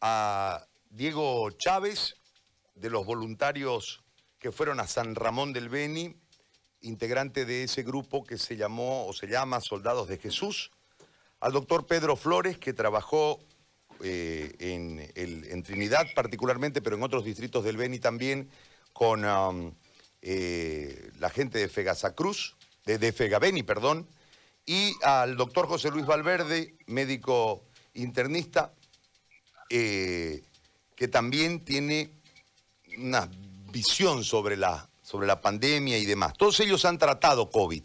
A Diego Chávez, de los voluntarios que fueron a San Ramón del Beni, integrante de ese grupo que se llamó o se llama Soldados de Jesús, al doctor Pedro Flores, que trabajó eh, en, Trinidad particularmente, pero en otros distritos del Beni también, con um, eh, la gente de Fegasacruz, de, de Fegabeni, perdón, y al doctor José Luis Valverde, médico internista, eh, que también tiene una visión sobre la, sobre la pandemia y demás. Todos ellos han tratado COVID.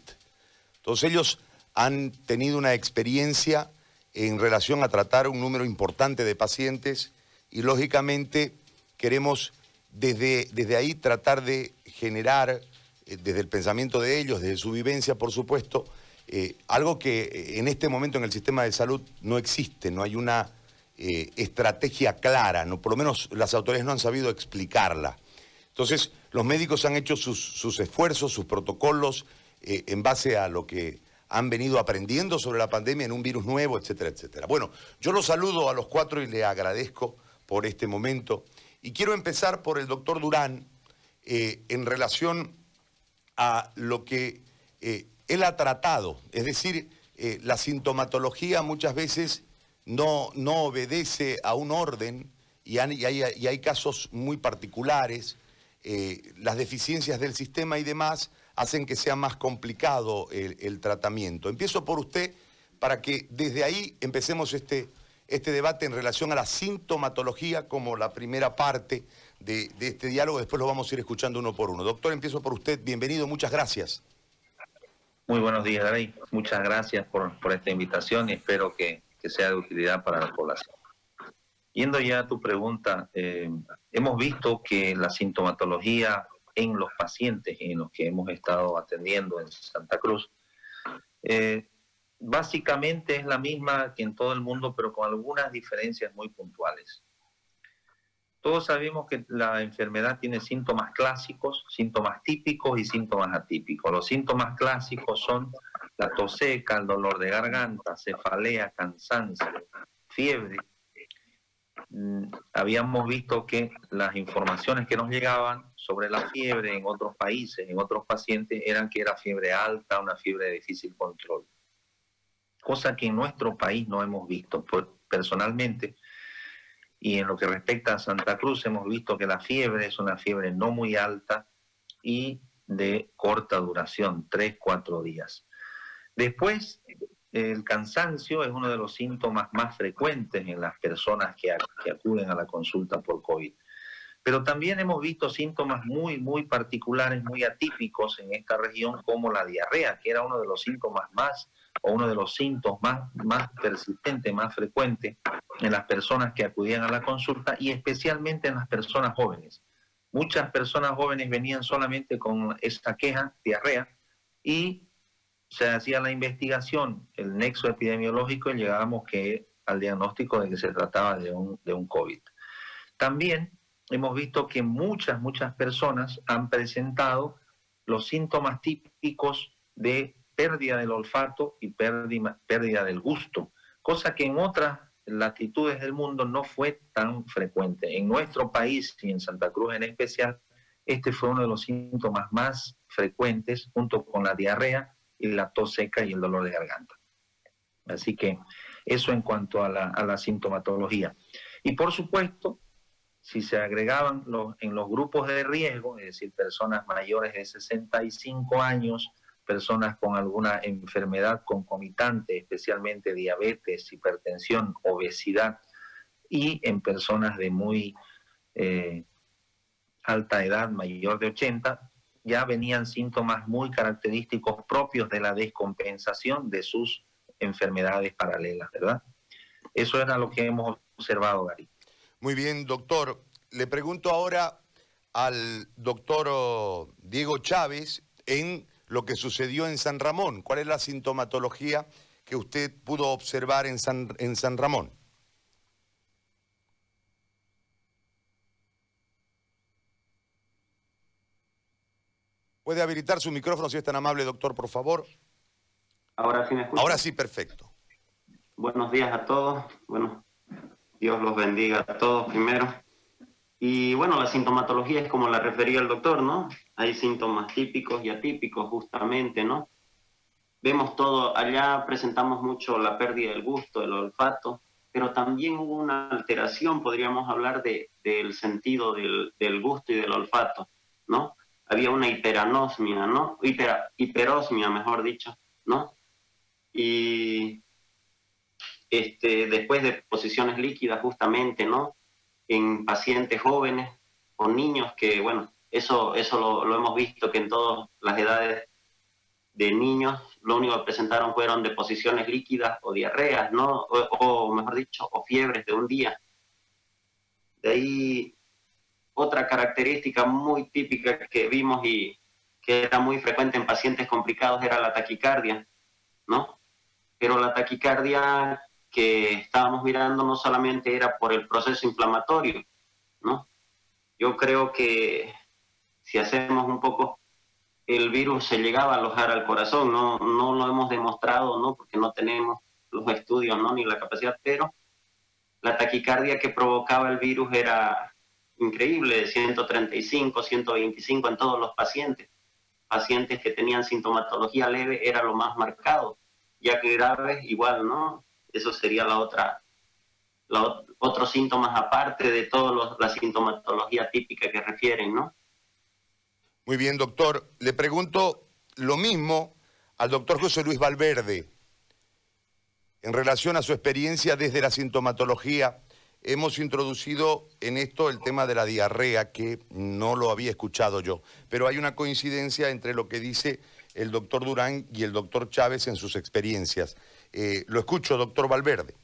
Todos ellos han tenido una experiencia en relación a tratar un número importante de pacientes y lógicamente queremos desde, desde ahí tratar de generar, eh, desde el pensamiento de ellos, desde su vivencia, por supuesto, eh, algo que eh, en este momento en el sistema de salud no existe, no hay una eh, estrategia clara, no, por lo menos las autoridades no han sabido explicarla. Entonces, los médicos han hecho sus, esfuerzos, sus protocolos, en base a lo que han venido aprendiendo sobre la pandemia en un virus nuevo, etcétera, etcétera. Bueno, yo los saludo a los cuatro y le agradezco por este momento. Y quiero empezar por el doctor Durán en relación a lo que él ha tratado. Es decir, eh, la sintomatología muchas veces no, no obedece a un orden y, hay, casos muy particulares. Eh, las deficiencias del sistema y demás hacen que sea más complicado el, tratamiento. Empiezo por usted para que desde ahí empecemos este, este debate en relación a la sintomatología como la primera parte de, de este diálogo. Después lo vamos a ir escuchando uno por uno. Doctor, empiezo por usted. Bienvenido, muchas gracias. Muy buenos días, David. Muchas gracias por, esta invitación y espero que, sea de utilidad para la población. Yendo ya a tu pregunta, eh, hemos visto que la sintomatología en los pacientes en los que hemos estado atendiendo en Santa Cruz, eh, básicamente es la misma que en todo el mundo, pero con algunas diferencias muy puntuales. Todos sabemos que la enfermedad tiene síntomas clásicos, síntomas típicos y síntomas atípicos. Los síntomas clásicos son la tos seca, el dolor de garganta, cefalea, cansancio, fiebre. Mm, habíamos visto que las informaciones que nos llegaban sobre la fiebre en otros países, en otros pacientes, eran que era fiebre alta, una fiebre de difícil control. Cosa que en nuestro país no hemos visto. Personalmente, y en lo que respecta a Santa Cruz, hemos visto que la fiebre es una fiebre no muy alta y de corta duración, 3, 4 días. Después, el cansancio es uno de los síntomas más frecuentes en las personas que acuden a la consulta por COVID. Pero también hemos visto síntomas muy, muy particulares, muy atípicos en esta región, como la diarrea, que era uno de los síntomas más o uno de los síntomas más, más persistentes, más frecuentes en las personas que acudían a la consulta y especialmente en las personas jóvenes. Muchas personas jóvenes venían solamente con esta queja, diarrea, y se hacía la investigación, el nexo epidemiológico, y llegábamos que, al diagnóstico de que se trataba de un, de un COVID. También hemos visto que muchas, muchas personas han presentado los síntomas típicos de pérdida del olfato y pérdida, pérdida del gusto, cosa que en otras latitudes del mundo no fue tan frecuente. En nuestro país y en Santa Cruz en especial, este fue uno de los síntomas más frecuentes junto con la diarrea y la tos seca y el dolor de garganta. Así que eso en cuanto a la, sintomatología. Y por supuesto, si se agregaban los, en los grupos de riesgo, es decir, personas mayores de 65 años, personas con alguna enfermedad concomitante, especialmente diabetes, hipertensión, obesidad, y en personas de muy eh, alta edad, mayor de 80, ya venían síntomas muy característicos propios de la descompensación de sus enfermedades paralelas, ¿verdad? Eso era lo que hemos observado, Gary. Muy bien, doctor. Le pregunto ahora al doctor oh, Diego Chávez en lo que sucedió en San Ramón. ¿Cuál es la sintomatología que usted pudo observar en San, en San Ramón? ¿Puede habilitar su micrófono si es tan amable, doctor, por favor? Ahora sí me escucha. Ahora sí, perfecto. Buenos días a todos. Bueno, Dios los bendiga a todos primero. Y bueno, la sintomatología es como la refería el doctor, ¿no? Hay síntomas típicos y atípicos justamente, ¿no? Vemos todo, allá presentamos mucho la pérdida del gusto, del olfato, pero también hubo una alteración, podríamos hablar de, del sentido del, del, gusto y del olfato, ¿no? Había una hiperanosmia, ¿no? Hiper, hiperosmia, mejor dicho, ¿no? Y este, después de posiciones líquidas justamente, ¿no? En pacientes jóvenes o niños que, bueno, eso, eso lo, lo hemos visto que en todas las edades de niños lo único que presentaron fueron deposiciones líquidas o diarreas, ¿no? O, mejor dicho, o fiebres de un día. De ahí otra característica muy típica que vimos y que era muy frecuente en pacientes complicados era la taquicardia, ¿no? Pero la taquicardia que estábamos mirando no solamente era por el proceso inflamatorio, ¿no? Yo creo que si hacemos un poco el virus se llegaba a alojar al corazón, no, no lo hemos demostrado, ¿no? Porque no tenemos los estudios, ¿no? Ni la capacidad, pero la taquicardia que provocaba el virus era increíble, 135, 125 en todos los pacientes. Pacientes que tenían sintomatología leve era lo más marcado, ya que graves igual, ¿no? Eso sería la otra, la, otros síntomas aparte de toda la sintomatología típica que refieren, ¿no? Muy bien, doctor. Le pregunto lo mismo al doctor José Luis Valverde en relación a su experiencia desde la sintomatología. Hemos introducido en esto el tema de la diarrea, que no lo había escuchado yo, pero hay una coincidencia entre lo que dice el doctor Durán y el doctor Chávez en sus experiencias. Eh, lo escucho, doctor Valverde.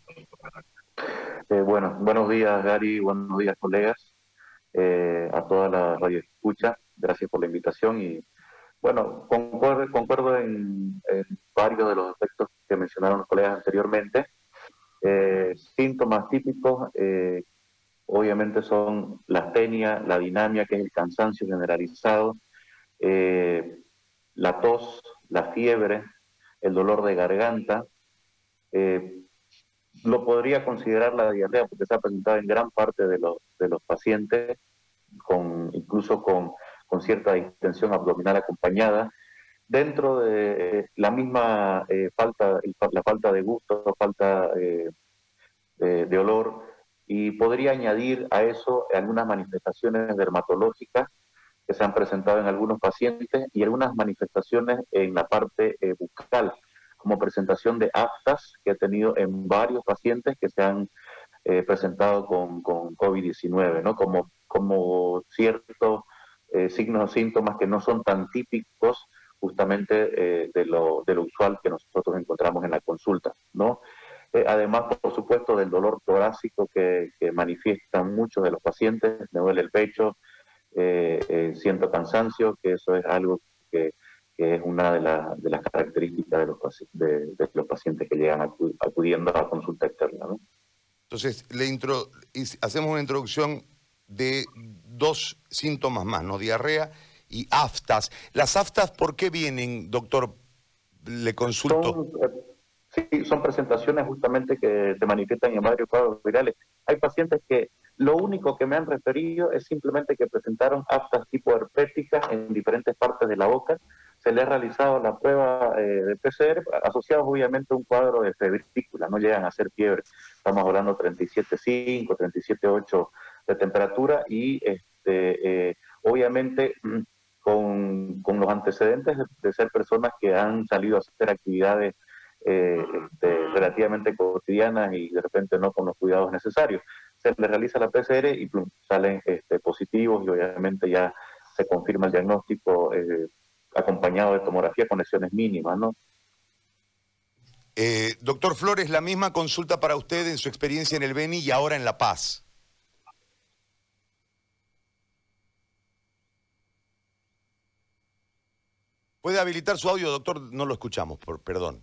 Eh, bueno, buenos días, Gary, buenos días, colegas, eh, a toda la radio escucha gracias por la invitación y bueno, concuerdo, concuerdo en, varios de los aspectos que mencionaron los colegas anteriormente. Eh, síntomas típicos, eh, obviamente son la astenia, la dinamia, que es el cansancio generalizado, la tos, la fiebre, el dolor de garganta. Lo podría considerar la diarrea porque se ha presentado en gran parte de los, de los pacientes, con, incluso con con cierta distensión abdominal acompañada, dentro de eh, la misma eh, falta, la falta de gusto, falta eh, de, olor, y podría añadir a eso algunas manifestaciones dermatológicas que se han presentado en algunos pacientes y algunas manifestaciones en la parte bucal, como presentación de aftas que ha tenido en varios pacientes que se han presentado con, con COVID-19, ¿no? Como, como cierto eh, signos o síntomas que no son tan típicos justamente eh, de, lo, de, lo, usual que nosotros encontramos en la consulta, ¿no? Eh, además, por supuesto, del dolor torácico que, manifiestan muchos de los pacientes, me duele el pecho, siento cansancio, que eso es algo que, es una de, de, las características de los, de, los, pacientes que llegan acudiendo a la consulta externa, ¿no? Entonces, le intro hacemos una introducción de dos síntomas más, ¿no? Diarrea y aftas. ¿Las aftas por qué vienen, doctor? Le consulto. Son, sí, son presentaciones justamente que se manifiestan en varios cuadros virales. Hay pacientes que lo único que me han referido es simplemente que presentaron aftas tipo herpéticas en diferentes partes de la boca. Se le ha realizado la prueba eh, de PCR, asociados obviamente a un cuadro de febrícula, no llegan a ser fiebre. Estamos hablando 37.5, 37.8 de temperatura y este, eh, obviamente mm, con, con, los antecedentes de, ser personas que han salido a hacer actividades eh, este, relativamente cotidianas y de repente no con los cuidados necesarios. Se les realiza la PCR y salen este, positivos y obviamente ya se confirma el diagnóstico acompañado de tomografía con lesiones mínimas, ¿no? doctor Flores, la misma consulta para usted en su experiencia en el Beni y ahora en La Paz. ¿Puede habilitar su audio, doctor? No lo escuchamos, por, perdón.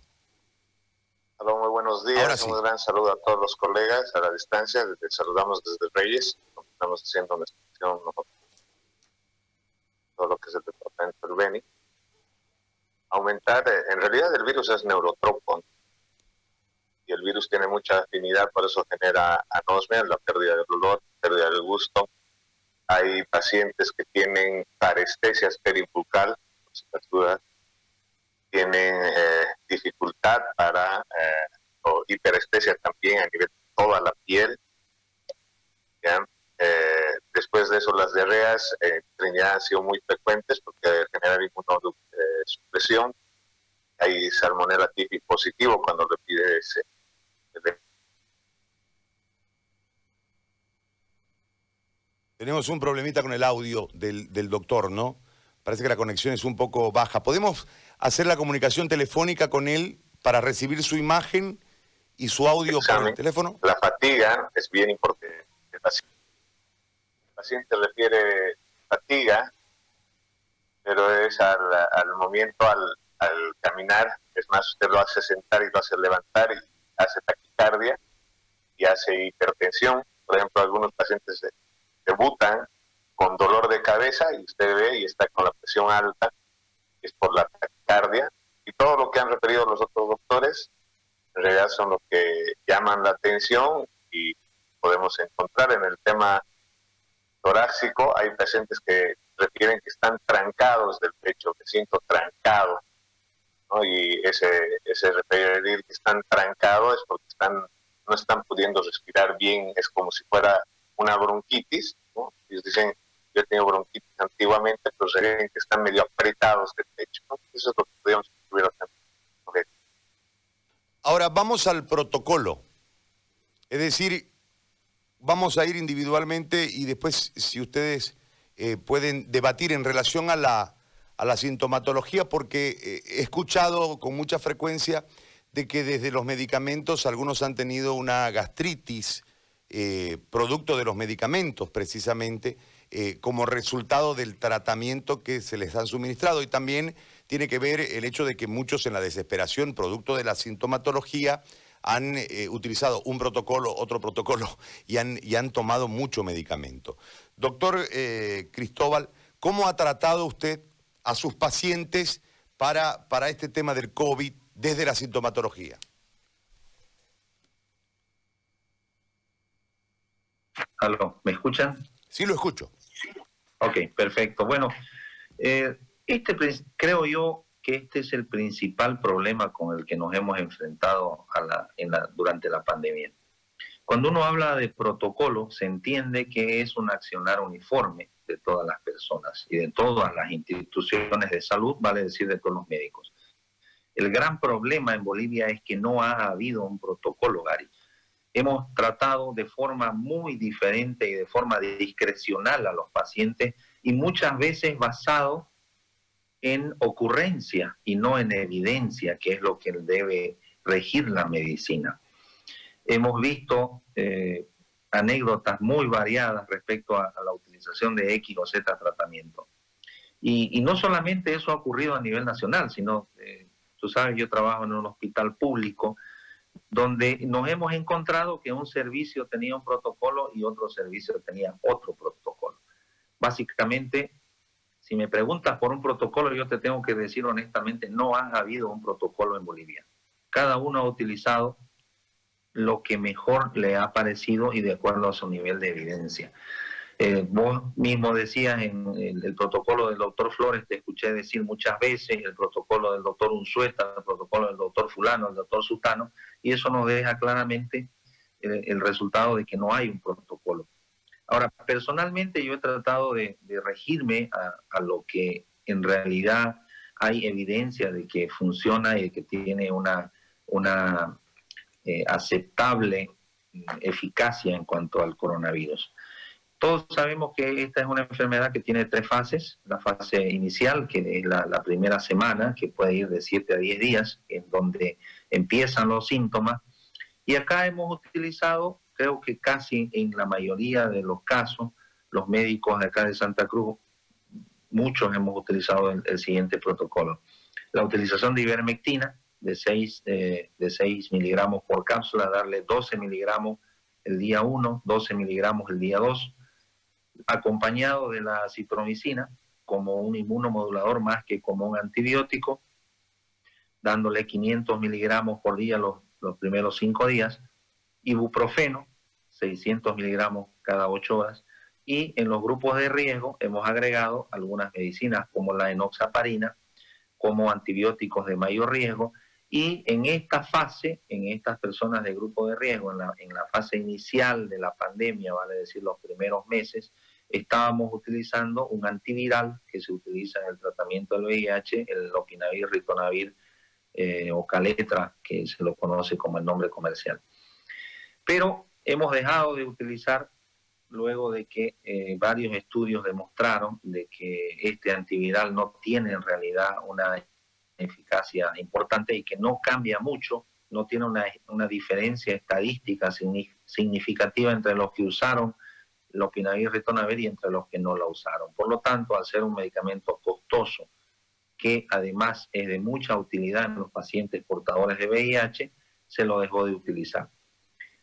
Hola, muy buenos días. Un gran saludo a todos los colegas a la distancia. saludamos desde Reyes. Estamos haciendo una exposición todo lo que es el departamento del Beni. Aumentar, eh, en realidad el virus es neurotropo. y el virus tiene mucha afinidad, por eso genera anosmia, la pérdida del olor, pérdida del gusto. Hay pacientes que tienen parestesias peribucal, tienen eh, dificultad para, eh, o hiperestesia también a nivel de toda la piel. Eh, después de eso, las diarreas en Trinidad han sido muy frecuentes porque generan inmunosupresión. Hay salmonella típico positivo cuando le pide ese. Tenemos un problemita con el audio del, del doctor, ¿no? Parece que la conexión es un poco baja. ¿Podemos hacer la comunicación telefónica con él para recibir su imagen y su audio por el teléfono? La fatiga es bien importante. Paciente, refiere fatiga, pero es al, al al, al, caminar, es más, usted lo hace sentar y lo hace levantar y hace taquicardia y hace hipertensión. Por ejemplo, algunos pacientes debutan con dolor de cabeza y usted ve y está con la presión alta, es por la taquicardia. Y todo lo que han referido los otros doctores, en realidad son los que llaman la atención y podemos encontrar en el tema torácico, hay pacientes que refieren que están trancados del pecho, que siento trancado, y ese, ese referir que están trancados es porque están, no están pudiendo respirar bien, es como si fuera una bronquitis, ¿no? ellos dicen yo he tenido bronquitis antiguamente, pero ven que están medio apretados del pecho. Eso es lo que podríamos Ahora, vamos al protocolo. Es decir, vamos a ir individualmente y después, si ustedes eh, pueden debatir en relación a la, a la sintomatología, porque eh, he escuchado con mucha frecuencia de que desde los medicamentos algunos han tenido una gastritis, eh, producto de los medicamentos precisamente, como resultado del tratamiento que se les han suministrado. Y también tiene que ver el hecho de que muchos en la desesperación, producto de la sintomatología, han eh, utilizado un protocolo, otro protocolo y han, y han tomado mucho medicamento. Doctor eh, Cristóbal, ¿cómo ha tratado usted a sus pacientes para, para este tema del COVID desde la sintomatología? Aló, ¿me escuchan? Sí, lo escucho. Ok, perfecto. Bueno, eh, este creo yo que este es el principal problema con el que nos hemos enfrentado a la, en la, durante la pandemia. Cuando uno habla de protocolo, se entiende que es un accionar uniforme de todas las personas y de todas las instituciones de salud, vale decir de todos los médicos. El gran problema en Bolivia es que no ha habido un protocolo, Gary hemos tratado de forma muy diferente y de forma discrecional a los pacientes y muchas veces basado en ocurrencia y no en evidencia, que es lo que debe regir la medicina. Hemos visto eh, anécdotas muy variadas respecto a, la utilización de X o Z tratamiento. Y, no solamente eso ha ocurrido a nivel nacional, sino, eh, tú sabes, yo trabajo en un hospital público donde nos hemos encontrado que un servicio tenía un protocolo y otro servicio tenía otro protocolo. Básicamente, si me preguntas por un protocolo, yo te tengo que decir honestamente, no ha habido un protocolo en Bolivia. Cada uno ha utilizado lo que mejor le ha parecido y de acuerdo a su nivel de evidencia. Eh, vos mismo decías en el, protocolo del doctor Flores, te escuché decir muchas veces, el protocolo del doctor Unzueta, el protocolo del doctor Fulano, el doctor Sutano, y eso nos deja claramente eh, el, resultado de que no hay un protocolo. Ahora, personalmente yo he tratado de, regirme a, lo que en realidad hay evidencia de que funciona y que tiene una, una eh, aceptable eficacia en cuanto al coronavirus. Todos sabemos que esta es una enfermedad que tiene tres fases. La fase inicial, que es la, primera semana, que puede ir de 7 a 10 días, en donde empiezan los síntomas. Y acá hemos utilizado, creo que casi en la mayoría de los casos, los médicos de acá de Santa Cruz, muchos hemos utilizado el, siguiente protocolo. La utilización de ivermectina de 6, eh, de 6 miligramos por cápsula, darle 12 miligramos el día 1, 12 miligramos el día 2 acompañado de la citromicina como un inmunomodulador más que como un antibiótico, dándole 500 miligramos por día los los primeros cinco días, ibuprofeno, 600 miligramos cada ocho horas, y en los grupos de riesgo hemos agregado algunas medicinas como la enoxaparina, como antibióticos de mayor riesgo, y en esta fase, en estas personas de grupo de riesgo, en la, en la fase inicial de la pandemia, vale decir los primeros meses, estábamos utilizando un antiviral que se utiliza en el tratamiento del VIH, el lopinavir, ritonavir eh, o caletra, que se lo conoce como el nombre comercial. Pero hemos dejado de utilizar luego de que eh, varios estudios demostraron de que este antiviral no tiene en realidad una eficacia importante y que no cambia mucho, no tiene una, diferencia estadística significativa entre los que usaron lopinavir ritonavir y entre los que no la usaron. Por lo tanto, al ser un medicamento costoso, que además es de mucha utilidad en los pacientes portadores de VIH, se lo dejó de utilizar.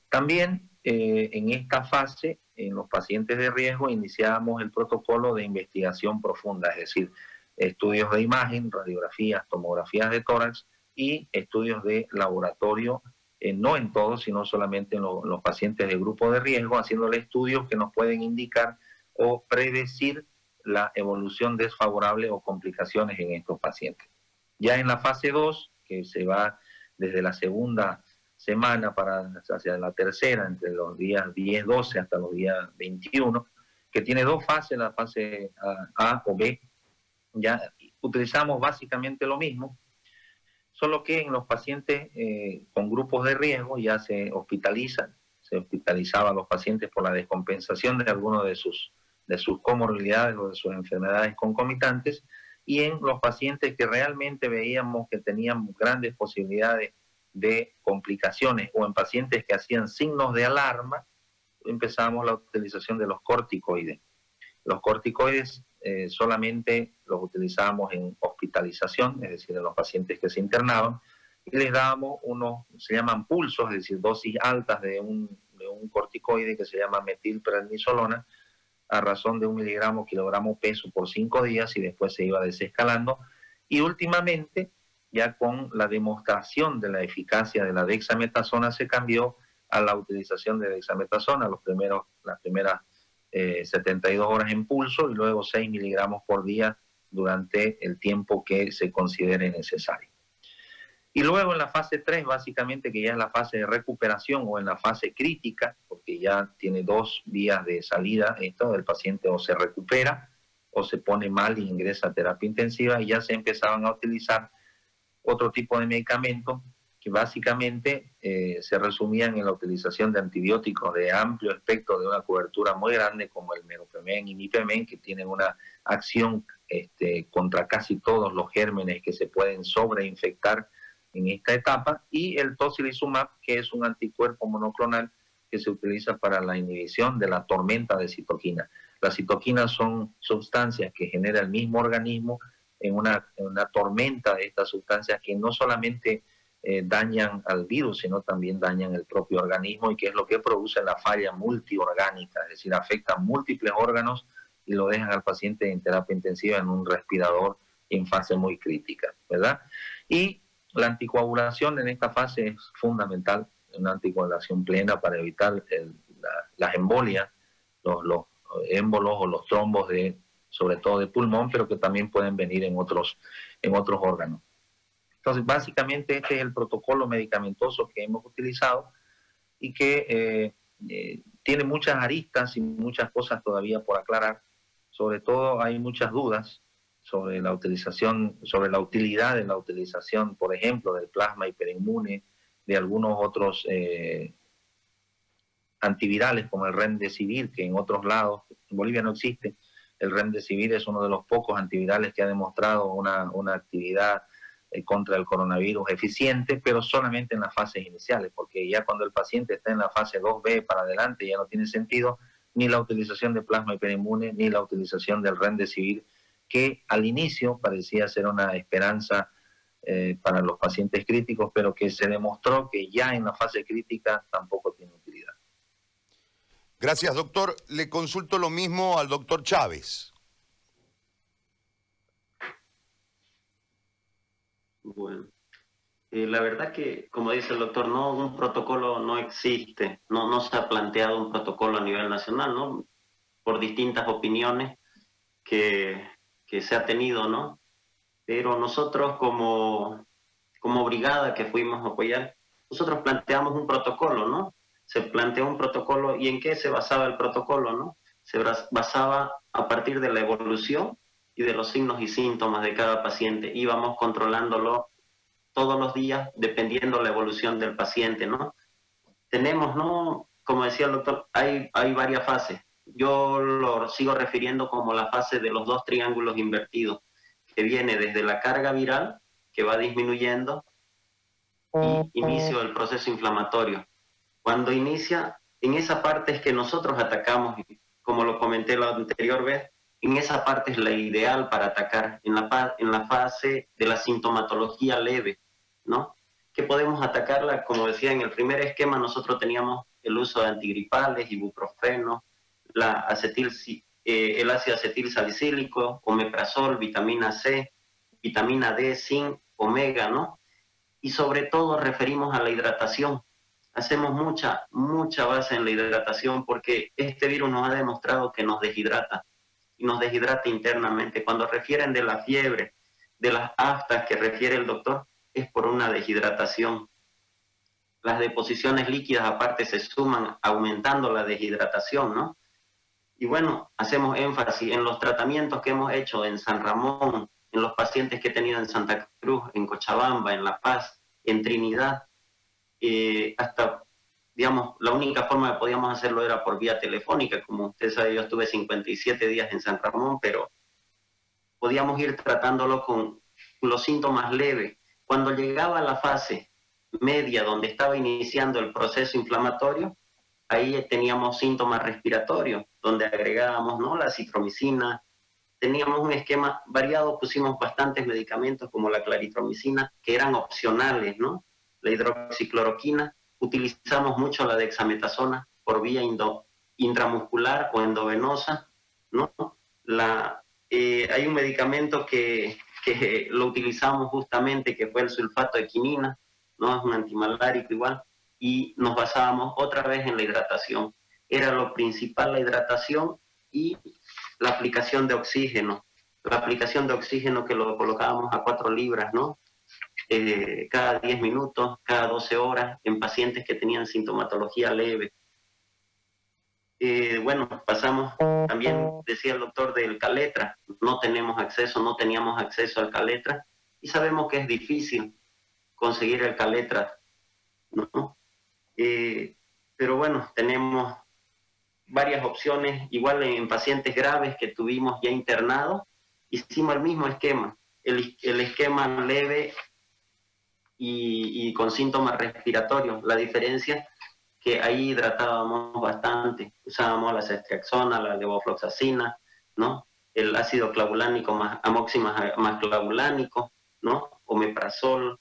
También eh, en esta fase, en los pacientes de riesgo, iniciamos el protocolo de investigación profunda, es decir, estudios de imagen, radiografías, tomografías de tórax y estudios de laboratorio, eh, no en todos, sino solamente en, los pacientes de grupo de riesgo, haciéndole estudios que nos pueden indicar o predecir la evolución desfavorable o complicaciones en estos pacientes. Ya en la fase 2, que se va desde la segunda semana para hacia la tercera, entre los días 10-12 hasta los días 21, que tiene dos fases, la fase A, o B, ya utilizamos básicamente lo mismo, solo que en los pacientes eh, con grupos de riesgo ya se hospitalizan, se hospitalizaba a los pacientes por la descompensación de algunos de sus, de sus comorbilidades o de sus enfermedades concomitantes, y en los pacientes que realmente veíamos que tenían grandes posibilidades de complicaciones o en pacientes que hacían signos de alarma, empezamos la utilización de los corticoides. Los corticoides eh, solamente los utilizábamos en hospitalización, es decir, en los pacientes que se internaban, y les dábamos unos, se llaman pulsos, es decir, dosis altas de un, de un corticoide que se llama metilprednisolona, a razón de un miligramo kilogramo peso por cinco días y después se iba desescalando. Y últimamente ya con la demostración de la eficacia de la dexametasona se cambió a la utilización de dexametasona, los primeros, las primeras 72 eh, horas en pulso y luego 6 miligramos por día durante el tiempo que se considere necesario. Y luego en la fase 3, básicamente, que ya es la fase de recuperación o en la fase crítica, porque ya tiene dos vías de salida, esto, el paciente o se recupera o se pone mal y ingresa a terapia intensiva y ya se empezaban a utilizar otro tipo de medicamentos que básicamente eh, se resumían en la utilización de antibióticos de amplio espectro, de una cobertura muy grande, como el meropemen y mipemen, que tienen una acción este, contra casi todos los gérmenes que se pueden sobreinfectar en esta etapa, y el tocilizumab, que es un anticuerpo monoclonal que se utiliza para la inhibición de la tormenta de citoquina. Las citoquinas son sustancias que genera el mismo organismo en una, tormenta de estas sustancias que no solamente eh, dañan al virus, sino también dañan el propio organismo y que es lo que produce la falla multiorgánica, es decir, afectan múltiples órganos y lo dejan al paciente en terapia intensiva en un respirador en fase muy crítica, ¿verdad? Y la anticoagulación en esta fase es fundamental, una anticoagulación plena para evitar las embolias, los, los émbolos o los trombos de sobre todo de pulmón, pero que también pueden venir en otros, en otros órganos. Entonces, básicamente este es el protocolo medicamentoso que hemos utilizado y que eh, eh, tiene muchas aristas y muchas cosas todavía por aclarar. Sobre todo hay muchas dudas sobre la utilización, sobre la utilidad de la utilización, por ejemplo, del plasma hiperinmune, de algunos otros eh, antivirales como el remdesivir, que en otros lados, en Bolivia no existe, el remdesivir es uno de los pocos antivirales que ha demostrado una, actividad eh, contra el coronavirus eficiente, pero solamente en las fases iniciales, porque ya cuando el paciente está en la fase 2B para adelante ya no tiene sentido ni la utilización de plasma hiperinmune ni la utilización del remdesivir, que al inicio parecía ser una esperanza eh, para los pacientes críticos, pero que se demostró que ya en la fase crítica tampoco tiene utilidad. Gracias, doctor. Le consulto lo mismo al doctor Chávez. Bueno, Eh, la verdad que, como dice el doctor, no, un protocolo no existe, no, no se ha planteado un protocolo a nivel nacional, ¿no? Por distintas opiniones que, que se ha tenido, ¿no? Pero nosotros como, como brigada que fuimos a apoyar, nosotros planteamos un protocolo, ¿no? Se planteó un protocolo y en qué se basaba el protocolo, ¿no? Se basaba a partir de la evolución y de los signos y síntomas de cada paciente. Íbamos controlándolo todos los días dependiendo la evolución del paciente, ¿no? Tenemos, ¿no? Como decía el doctor, hay, hay varias fases. Yo lo sigo refiriendo como la fase de los dos triángulos invertidos, que viene desde la carga viral, que va disminuyendo, y inicio del proceso inflamatorio. Cuando inicia, en esa parte es que nosotros atacamos, como lo comenté la anterior vez, en esa parte es la ideal para atacar, en la, fase de la sintomatología leve, ¿no? Que podemos atacarla, como decía en el primer esquema, nosotros teníamos el uso de antigripales, ibuprofeno, eh, el ácido acetil salicílico, omeprazol, vitamina C, vitamina D, zinc, omega, ¿no? Y sobre todo referimos a la hidratación. Hacemos mucha, mucha base en la hidratación porque este virus nos ha demostrado que nos deshidrata y nos deshidrata internamente. Cuando refieren de la fiebre, de las aftas que refiere el doctor, es por una deshidratación. Las deposiciones líquidas aparte se suman aumentando la deshidratación, ¿no? Y bueno, hacemos énfasis en los tratamientos que hemos hecho en San Ramón, en los pacientes que he tenido en Santa Cruz, en Cochabamba, en La Paz, en Trinidad, eh, hasta digamos, la única forma que podíamos hacerlo era por vía telefónica. Como usted sabe, yo estuve 57 días en San Ramón, pero podíamos ir tratándolo con los síntomas leves. Cuando llegaba a la fase media, donde estaba iniciando el proceso inflamatorio, ahí teníamos síntomas respiratorios, donde agregábamos ¿no? la citromicina. Teníamos un esquema variado, pusimos bastantes medicamentos como la claritromicina, que eran opcionales, ¿no? La hidroxicloroquina, utilizamos mucho la dexametasona por vía intramuscular o endovenosa, ¿no? La, eh, hay un medicamento que, que, lo utilizamos justamente, que fue el sulfato de quinina, ¿no? Es un antimalárico igual, y nos basábamos otra vez en la hidratación. Era lo principal la hidratación y la aplicación de oxígeno. La aplicación de oxígeno que lo colocábamos a 4 libras, ¿no? Eh, cada 10 minutos, cada 12 horas, en pacientes que tenían sintomatología leve. Eh, bueno, pasamos, también decía el doctor del Caletra, no tenemos acceso, no teníamos acceso al Caletra, y sabemos que es difícil conseguir el Caletra, ¿no? Eh, pero bueno, tenemos varias opciones, igual en pacientes graves que tuvimos ya internados, hicimos el mismo esquema, el, el esquema leve y, con síntomas respiratorios. La diferencia que ahí hidratábamos bastante, usábamos la ceftriaxona, la levofloxacina, ¿no? El ácido clavulánico más amoxima más clavulánico, ¿no? Omeprazol.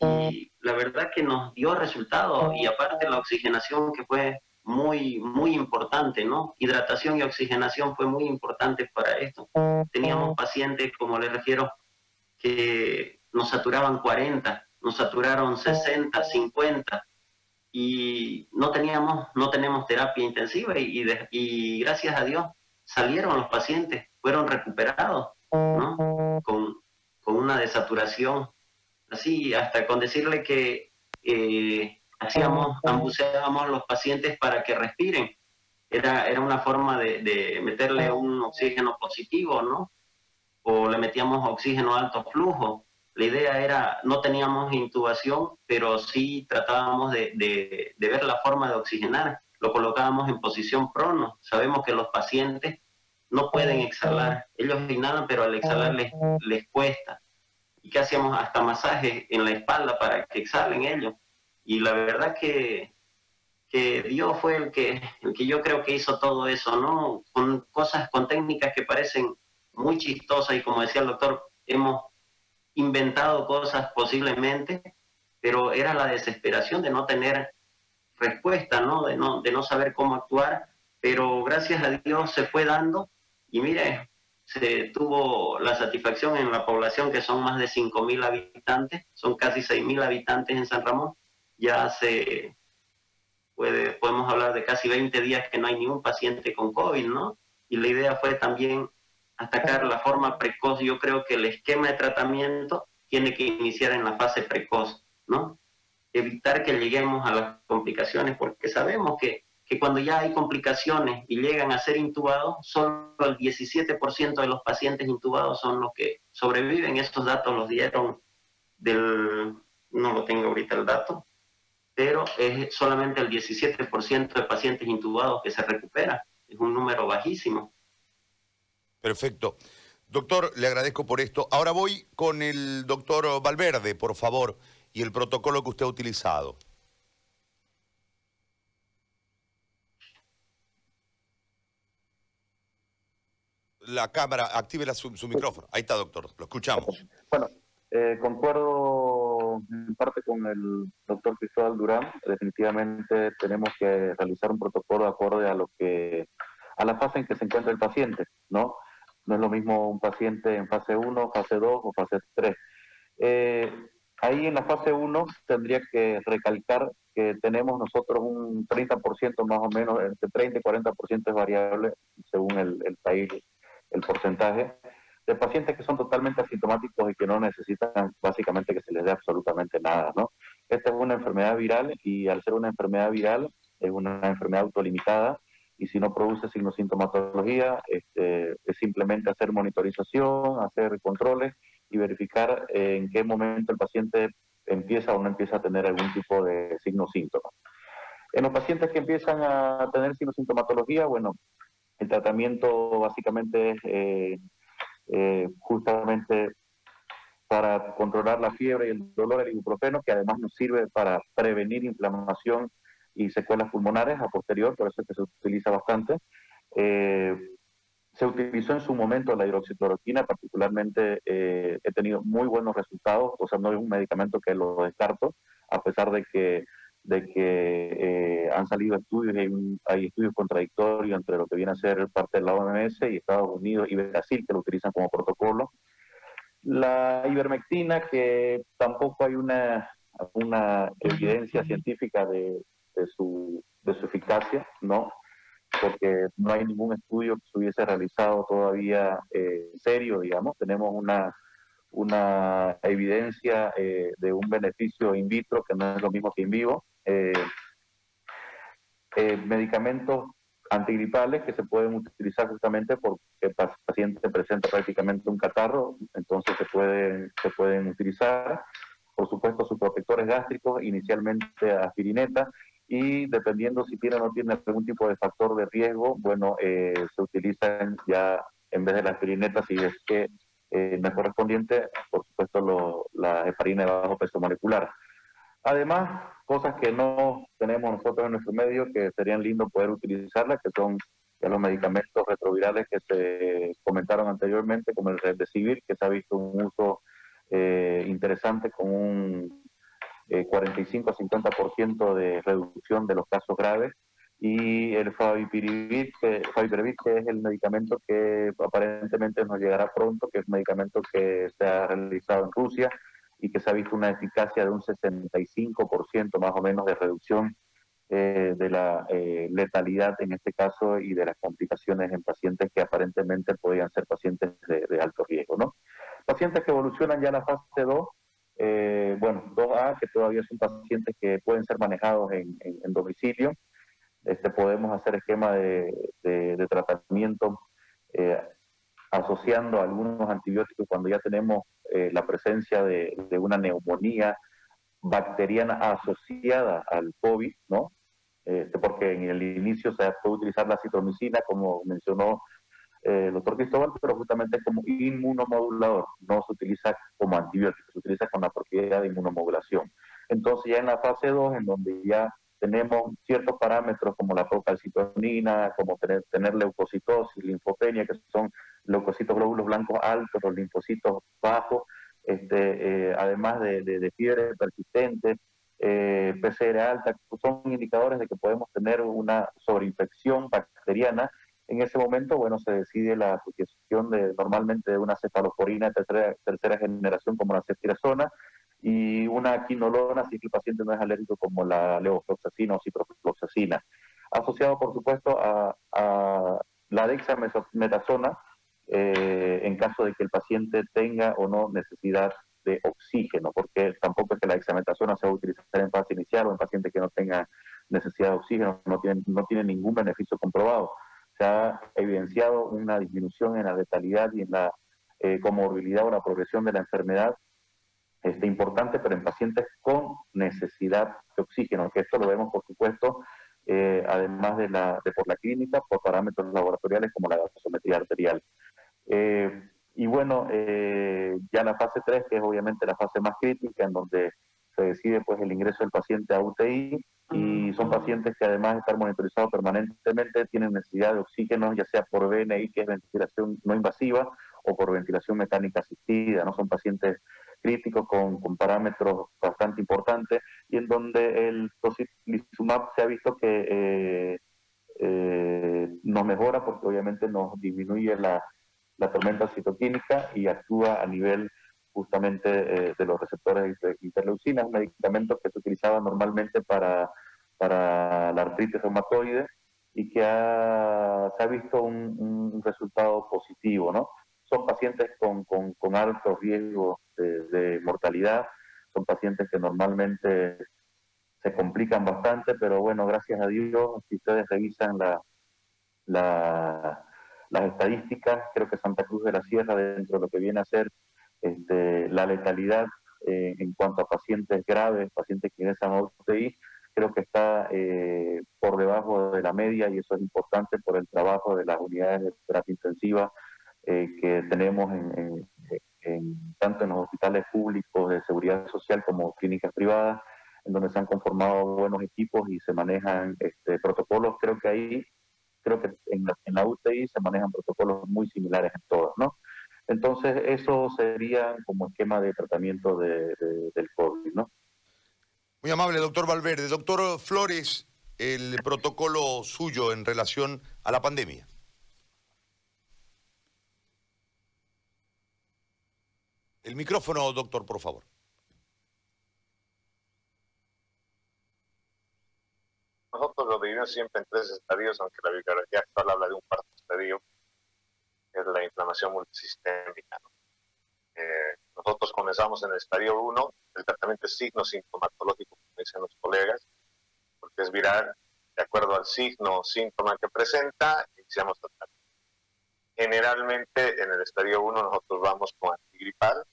Y la verdad que nos dio resultados y aparte la oxigenación que fue muy, muy importante, ¿no? Hidratación y oxigenación fue muy importante para esto. Teníamos pacientes, como les refiero, que nos saturaban 40, nos saturaron 60, 50 y no teníamos, no tenemos terapia intensiva y, gracias a Dios salieron los pacientes, fueron recuperados, ¿no? Con, con una desaturación, así hasta con decirle que eh, hacíamos, ambuceábamos a los pacientes para que respiren. Era, era una forma de, de meterle un oxígeno positivo, ¿no? O le metíamos oxígeno alto flujo la idea era, no teníamos intubación, pero sí tratábamos de, ver la forma de oxigenar. Lo colocábamos en posición prono. Sabemos que los pacientes no pueden exhalar. Ellos inhalan, pero al exhalar les, les cuesta. ¿Y qué hacíamos? Hasta masaje en la espalda para que exhalen ellos. Y la verdad que, que Dios fue el que, el que yo creo que hizo todo eso, ¿no? Con cosas, con técnicas que parecen muy chistosas y como decía el doctor, hemos inventado cosas posiblemente, pero era la desesperación de no tener respuesta, ¿no? De, no, de no saber cómo actuar, pero gracias a Dios se fue dando y mire, se tuvo la satisfacción en la población que son más de 5.000 habitantes, son casi 6.000 habitantes en San Ramón, ya se puede, podemos hablar de casi 20 días que no hay ningún paciente con COVID, ¿no? Y la idea fue también atacar la forma precoz. Yo creo que el esquema de tratamiento tiene que iniciar en la fase precoz, ¿no? Evitar que lleguemos a las complicaciones, porque sabemos que, que cuando ya hay complicaciones y llegan a ser intubados, solo el 17% de los pacientes intubados son los que sobreviven. Estos datos los dieron del, no lo tengo ahorita el dato, pero es solamente el 17% de pacientes intubados que se recupera. Es un número bajísimo. Perfecto. Doctor, le agradezco por esto. Ahora voy con el doctor Valverde, por favor, y el protocolo que usted ha utilizado. La cámara, active su, micrófono. Ahí está, doctor, lo escuchamos. Bueno, eh, concuerdo en parte con el doctor Cristóbal Durán. Definitivamente tenemos que realizar un protocolo acorde a lo que a la fase en que se encuentra el paciente, ¿no? No es lo mismo un paciente en fase 1, fase 2 o fase 3. Eh, ahí en la fase 1 tendría que recalcar que tenemos nosotros un 30% más o menos, entre 30 y 40% es variable según el, país, el porcentaje, de pacientes que son totalmente asintomáticos y que no necesitan básicamente que se les dé absolutamente nada, ¿no? Esta es una enfermedad viral y al ser una enfermedad viral es una enfermedad autolimitada y si no produce signos sintomatología, este, es simplemente hacer monitorización, hacer controles y verificar en qué momento el paciente empieza o no empieza a tener algún tipo de signo síntomas. En los pacientes que empiezan a tener signos sintomatología, bueno, el tratamiento básicamente es eh, eh, justamente para controlar la fiebre y el dolor, el ibuprofeno, que además nos sirve para prevenir inflamación y secuelas pulmonares a posterior, por eso es que se utiliza bastante. Eh, se utilizó en su momento la hidroxicloroquina, particularmente eh, he tenido muy buenos resultados, o sea, no es un medicamento que lo descarto, a pesar de que, de que eh, han salido estudios, hay, hay, estudios contradictorios entre lo que viene a ser parte de la OMS y Estados Unidos y Brasil, que lo utilizan como protocolo. La ivermectina, que tampoco hay una, una evidencia científica de, de su, de su eficacia, ¿no? Porque no hay ningún estudio que se hubiese realizado todavía eh, serio, digamos. Tenemos una, una evidencia eh, de un beneficio in vitro que no es lo mismo que in vivo. Eh, medicamentos antigripales que se pueden utilizar justamente porque el paciente presenta prácticamente un catarro, entonces se pueden, se pueden utilizar. Por supuesto, sus protectores gástricos, inicialmente aspirineta, y dependiendo si tiene o no tiene algún tipo de factor de riesgo, bueno, eh, se utilizan ya en vez de la aspirineta, si es que eh, no es correspondiente, por supuesto, la heparina de bajo peso molecular. Además, cosas que no tenemos nosotros en nuestro medio que serían lindo poder utilizarlas, que son ya los medicamentos retrovirales que se comentaron anteriormente, como el red de civil, que se ha visto un uso eh, interesante con un 45 a 50% de reducción de los casos graves y el favipiravir, que, que es el medicamento que aparentemente nos llegará pronto, que es un medicamento que se ha realizado en Rusia y que se ha visto una eficacia de un 65% más o menos de reducción eh, de la eh, letalidad en este caso y de las complicaciones en pacientes que aparentemente podrían ser pacientes de, de alto riesgo. ¿no? Pacientes que evolucionan ya a la fase 2 eh, bueno, 2A, que todavía son pacientes que pueden ser manejados en, domicilio. Este, podemos hacer esquema de, tratamiento eh, asociando algunos antibióticos cuando ya tenemos eh, la presencia de, una neumonía bacteriana asociada al COVID, ¿no? Este, porque en el inicio se puede utilizar la citromicina, como mencionó el doctor Cristóbal, pero justamente como inmunomodulador, no se utiliza como antibiótico, se utiliza con la propiedad de inmunomodulación. Entonces ya en la fase 2, en donde ya tenemos ciertos parámetros como la procalcitonina, como tener, leucocitosis, linfopenia, que son leucocitos glóbulos blancos altos, los linfocitos bajos, este, eh, además de, de, fiebre persistente, eh, PCR alta, son indicadores de que podemos tener una sobreinfección bacteriana en ese momento, bueno, se decide la asociación de normalmente de una cefalosporina de tercera, tercera generación como la ceftriaxona y una quinolona si el paciente no es alérgico como la levofloxacina o ciprofloxacina. Asociado, por supuesto, a, la dexametasona eh, en caso de que el paciente tenga o no necesidad de oxígeno, porque tampoco es que la dexametasona se va a utilizar en fase inicial o en paciente que no tenga necesidad de oxígeno, no tiene, no tiene ningún beneficio comprobado. Se ha evidenciado una disminución en la letalidad y en la eh, comorbilidad o la progresión de la enfermedad este, importante, pero en pacientes con necesidad de oxígeno, que esto lo vemos, por supuesto, eh, además de, la, de por la clínica, por parámetros laboratoriales como la gasometría arterial. Eh, y bueno, eh, ya la fase 3, que es obviamente la fase más crítica, en donde se decide pues el ingreso del paciente a UTI y son pacientes que además de estar monitorizados permanentemente tienen necesidad de oxígeno, ya sea por VNI, que es ventilación no invasiva, o por ventilación mecánica asistida, ¿no? Son pacientes críticos con, con parámetros bastante importantes y en donde el tocilizumab se ha visto que eh, eh, nos mejora porque obviamente nos disminuye la, la tormenta citoquímica y actúa a nivel justamente eh, de los receptores de interleucina, un medicamento que se utilizaba normalmente para, para la artritis reumatoide y que ha, se ha visto un, resultado positivo, ¿no? son pacientes con, con, alto riesgo de, mortalidad, son pacientes que normalmente se complican bastante, pero bueno, gracias a Dios, si ustedes revisan la, las estadísticas, creo que Santa Cruz de la Sierra, dentro de lo que viene a ser este, la letalidad eh, en cuanto a pacientes graves, pacientes que ingresan a UTI, creo que está eh, por debajo de la media y eso es importante por el trabajo de las unidades de terapia intensiva eh, que tenemos en, tanto en los hospitales públicos de seguridad social como clínicas privadas, en donde se han conformado buenos equipos y se manejan este, protocolos. Creo que ahí, creo que en la, en la UTI se manejan protocolos muy similares en todas, ¿no? Entonces, eso sería como esquema de tratamiento de, del COVID, ¿no? Muy amable, doctor Valverde. Doctor Flores, el protocolo suyo en relación a la pandemia. El micrófono, doctor, por favor. Nosotros lo dividimos siempre en tres estadios, aunque la bibliografía actual habla de un cuarto estadio, es la inflamación multisistémica. Eh, nosotros comenzamos en el estadio 1, el tratamiento es signo sintomatológico, como dicen los colegas, porque es viral, de acuerdo al signo o síntoma que presenta, iniciamos tratamiento. Generalmente en el estadio 1 nosotros vamos con antigripal,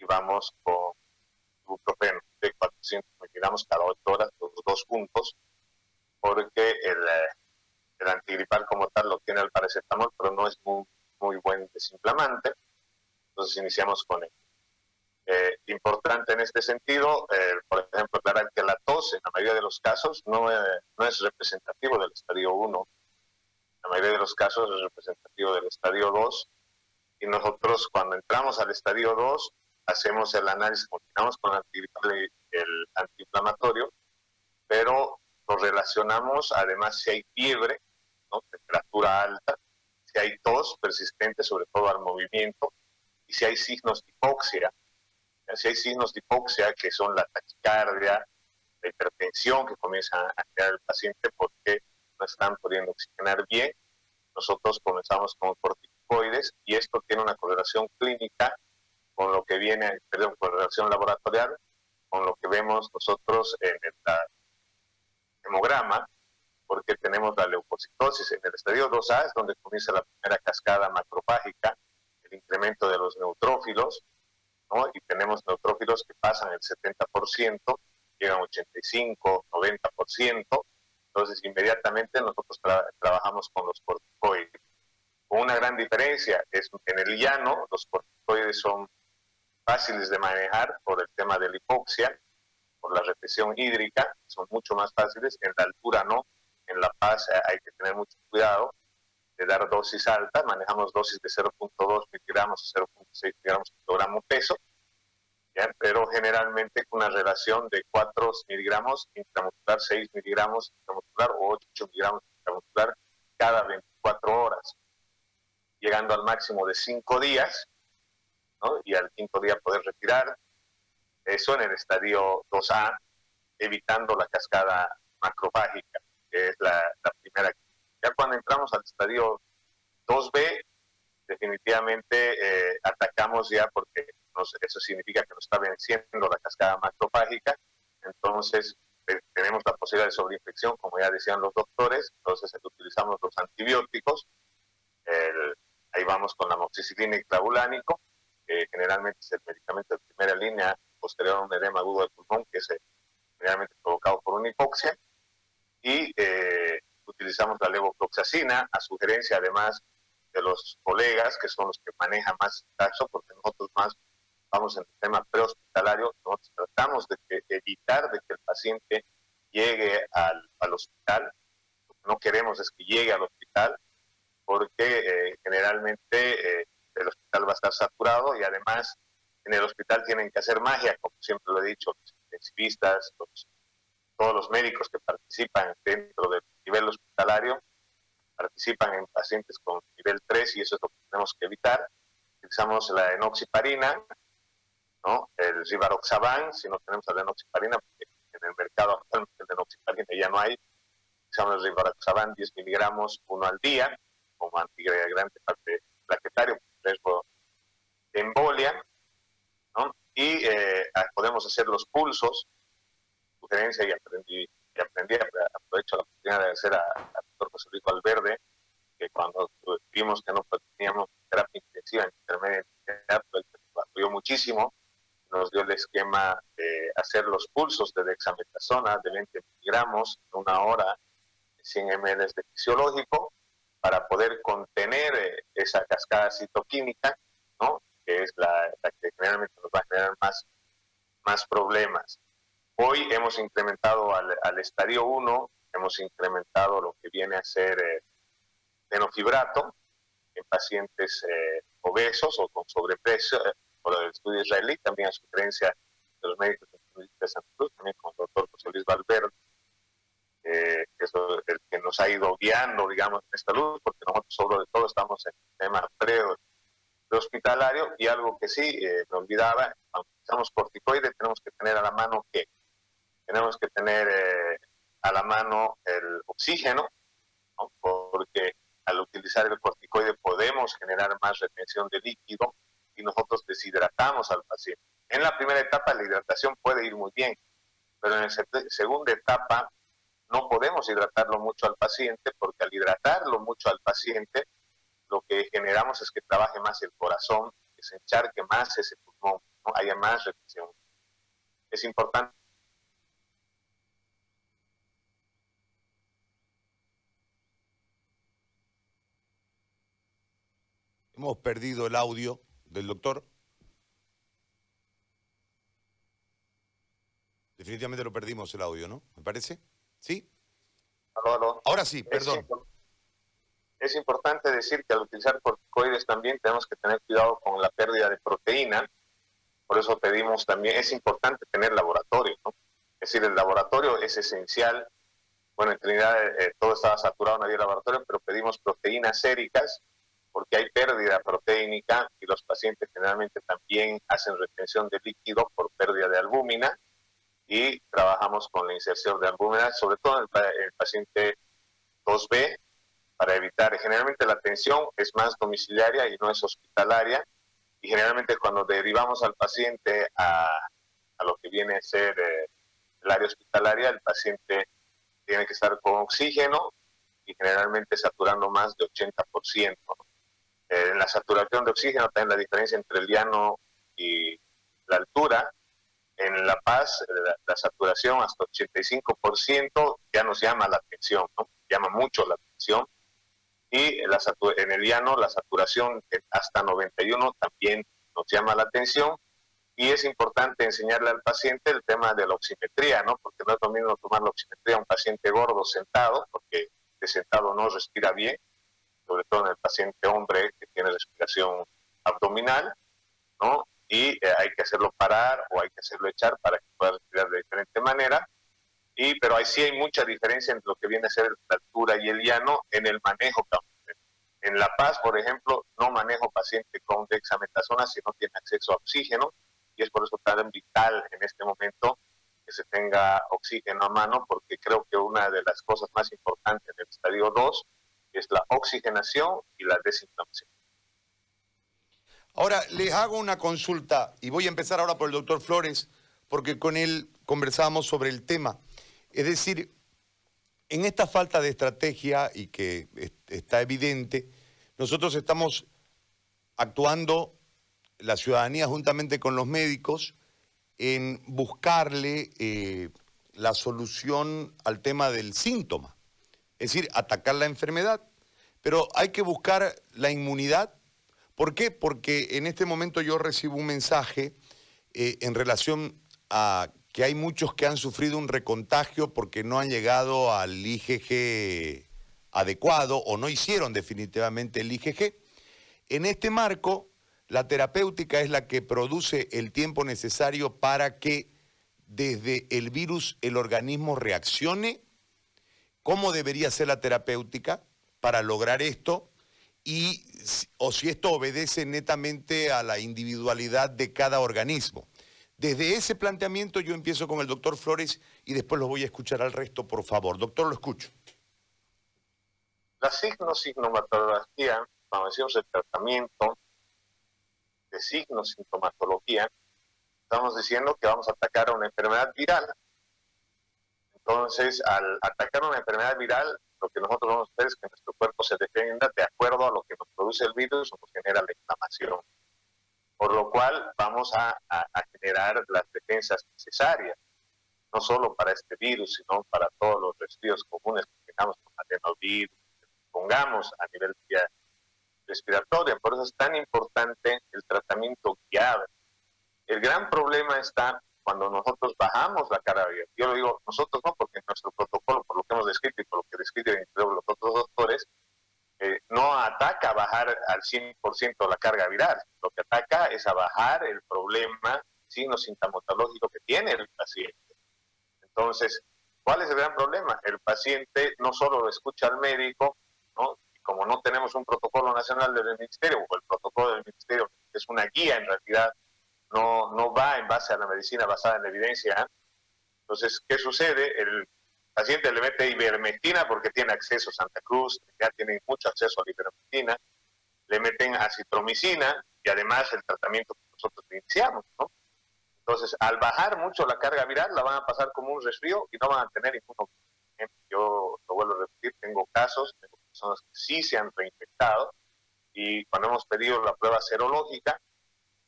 y vamos con ibuprofeno de 400 miligramos cada 8 horas, los dos juntos, porque el, eh, el antigripal como tal lo tiene el paracetamol, pero no es muy, muy buen desinflamante. Entonces iniciamos con él. Eh, importante en este sentido, eh, por ejemplo, aclarar que la tos en la mayoría de los casos no, no es representativo del estadio 1. En la mayoría de los casos es representativo del estadio 2. Y nosotros cuando entramos al estadio 2 hacemos el análisis, continuamos con el, el antiinflamatorio, pero lo relacionamos además si hay fiebre, temperatura alta, si hay tos persistente, sobre todo al movimiento, y si hay signos de hipoxia. Si hay signos de hipoxia, que son la taquicardia, la hipertensión que comienza a crear el paciente porque no están pudiendo oxigenar bien, nosotros comenzamos con corticoides y esto tiene una correlación clínica con lo que viene, perdón, con relación laboratorial, con lo que vemos nosotros en el hemograma, porque tenemos la leucocitosis en el estadio 2A, es donde comienza la primera cascada macropágica, el incremento de los neutrófilos, ¿no? y tenemos neutrófilos que pasan el 70%, llegan 85, 90%, entonces inmediatamente nosotros trabajamos con los corticoides. Con una gran diferencia es en el llano, los corticoides son fáciles de manejar por el tema de la hipoxia, por la represión hídrica, son mucho más fáciles, en la altura no, en La Paz eh, hay que tener mucho cuidado de dar dosis altas, manejamos dosis de 0.2 miligramos a 0.6 miligramos por kilogramo peso, pero generalmente con una relación de 4 miligramos intramuscular, 6 miligramos intramuscular o 8 miligramos intramuscular cada 24 horas. Llegando al máximo de cinco días, ¿no? y al quinto día poder retirar. Eso en el estadio 2A, evitando la cascada macrofágica, que es la, primera. Ya cuando entramos al estadio 2B, definitivamente eh, atacamos ya porque eso significa que nos está venciendo la cascada macrofágica, entonces eh, tenemos la posibilidad de sobreinfección, como ya decían los doctores, entonces utilizamos los antibióticos, ahí vamos con la amoxicilina y clavulánico, que generalmente es el medicamento de primera línea posterior a un edema agudo del pulmón, que es eh, generalmente provocado por una hipoxia, y eh, utilizamos la levofloxacina, a sugerencia además de los colegas, que son los que manejan más el caso, porque nosotros más vamos en el tema prehospitalario, nosotros tratamos de evitar de que el paciente llegue al, hospital. Lo que no queremos es que llegue al hospital porque eh, generalmente eh, el hospital va a estar saturado y además en el hospital tienen que hacer magia, como siempre lo he dicho, los intensivistas, todos los médicos que participan dentro del nivel hospitalario participan en pacientes con nivel 3 y eso es lo que tenemos que evitar. Utilizamos la enoxiparina, ¿no? El rivaroxaban, si no tenemos la enoxiparina, porque en el mercado actualmente el enoxiparina ya no hay, usamos el rivaroxaban 10 miligramos uno al día, como antigradiente plaquetario, riesgo de embolia, ¿no? Y eh, podemos hacer los pulsos, y aprendí, y aprendí, aprovecho la oportunidad de hacer al doctor José Luis Valverde, que cuando vimos que no teníamos terapia intensiva en intermedia, pues, apoyó muchísimo, nos dio el esquema de hacer los pulsos de dexametasona de 20 miligramos en una hora, 100 ml de fisiológico, para poder contener eh, esa cascada citoquímica, ¿no? que es la, que generalmente nos va a generar más, más problemas. Hoy hemos incrementado al, estadio 1, hemos incrementado lo que viene a ser eh, fenofibrato en pacientes eh, obesos o con sobrepeso, por el estudio israelí, también a sugerencia de los médicos de Santa Cruz, también con el doctor José Luis Valverde, eh, que es el que nos ha ido guiando, digamos, en esta luz, porque nosotros sobre todo estamos en el tema pre hospitalario y algo que sí eh, me olvidaba, cuando utilizamos corticoides tenemos que tener a la mano que tenemos que tener eh, a la mano el oxígeno, porque al utilizar el corticoide podemos generar más retención de líquido y nosotros deshidratamos al paciente. En la primera etapa la hidratación puede ir muy bien, pero en la segunda etapa no podemos hidratarlo mucho al paciente porque al hidratarlo mucho al paciente lo que generamos es que trabaje más el corazón, que se encharque más ese pulmón, ¿no? haya más retención. Es importante Hemos perdido el audio del doctor. Definitivamente lo perdimos el audio, ¿no? ¿Me parece? ¿Sí? Ahora sí, perdón. Es, importante decir que al utilizar corticoides también tenemos que tener cuidado con la pérdida de proteína. Por eso pedimos también, es importante tener laboratorio, ¿no? Es decir, el laboratorio es esencial. Bueno, en Trinidad eh, todo estaba saturado, no había laboratorio, pero pedimos proteínas séricas porque hay pérdida proteínica y los pacientes generalmente también hacen retención de líquido por pérdida de albúmina y trabajamos con la inserción de albúmina, sobre todo en el, paciente 2B, para evitar, generalmente la atención es más domiciliaria y no es hospitalaria, y generalmente cuando derivamos al paciente a, a lo que viene a ser eh, el área hospitalaria, el paciente tiene que estar con oxígeno y generalmente saturando más de 80%. Eh, en la saturación de oxígeno también la diferencia entre el llano y la altura en La Paz la, saturación hasta 85% ya nos llama la atención, ¿no? llama mucho la atención. Y en el llano la saturación hasta 91 también nos llama la atención. Y es importante enseñarle al paciente el tema de la oximetría, ¿no? porque no es lo mismo tomar la oximetría a un paciente gordo sentado, porque de sentado no respira bien, sobre todo en el paciente hombre que tiene respiración abdominal, ¿no? y eh, hay que hacerlo parar o hay que hacerlo echar para que pueda respirar de diferente manera. Y, pero ahí sí hay mucha diferencia entre lo que viene a ser la altura y el llano en el manejo En La Paz, por ejemplo, no manejo paciente con dexametasona si no tiene acceso a oxígeno y es por eso tan vital en este momento que se tenga oxígeno a mano porque creo que una de las cosas más importantes en el estadio 2 es la oxigenación y la desinflamación. Ahora, les hago una consulta y voy a empezar ahora por el doctor Flores porque con él conversábamos sobre el tema. Es decir, en esta falta de estrategia y que está evidente, nosotros estamos actuando, la ciudadanía juntamente con los médicos, en buscarle eh, la solución al tema del síntoma, es decir, atacar la enfermedad. Pero hay que buscar la inmunidad. ¿Por qué? Porque en este momento yo recibo un mensaje eh, en relación a que hay muchos que han sufrido un recontagio porque no han llegado al IgG adecuado o no hicieron definitivamente el IgG. En este marco, la terapéutica es la que produce el tiempo necesario para que desde el virus el organismo reaccione. ¿Cómo debería ser la terapéutica para lograr esto? Y, o si esto obedece netamente a la individualidad de cada organismo. Desde ese planteamiento yo empiezo con el doctor Flores y después lo voy a escuchar al resto, por favor. Doctor, lo escucho. La signo-signomatología, cuando decimos el tratamiento de signo-sintomatología, estamos diciendo que vamos a atacar a una enfermedad viral. Entonces, al atacar una enfermedad viral, lo que nosotros vamos a hacer es que nuestro cuerpo se defienda de acuerdo a lo que nos produce el virus o nos genera la inflamación por lo cual vamos a, generar las defensas necesarias, no solo para este virus, sino para todos los resfríos comunes que tengamos con adenovirus, que pongamos a nivel respiratorio. Por eso es tan importante el tratamiento guiado. El gran problema está cuando nosotros bajamos la carga viral. Yo lo digo nosotros no, porque nuestro protocolo, por lo que hemos descrito y por lo que describen los otros doctores, eh, no ataca bajar al 100% la carga viral, lo que ataca es a bajar el problema signo sintomatológico que tiene el paciente. Entonces, ¿cuál es el gran problema? El paciente no solo lo escucha al médico, ¿no? Como no tenemos un protocolo nacional del ministerio, o el protocolo del ministerio es una guía en realidad, no, no va en base a la medicina basada en la evidencia. Entonces, ¿qué sucede? El paciente le mete ivermectina porque tiene acceso a Santa Cruz, ya tiene mucho acceso a la ivermectina, le meten acitromicina y además el tratamiento que nosotros iniciamos, ¿no? Entonces, al bajar mucho la carga viral, la van a pasar como un resfrío y no van a tener ningún Yo lo vuelvo a repetir, tengo casos, de personas que sí se han reinfectado y cuando hemos pedido la prueba serológica,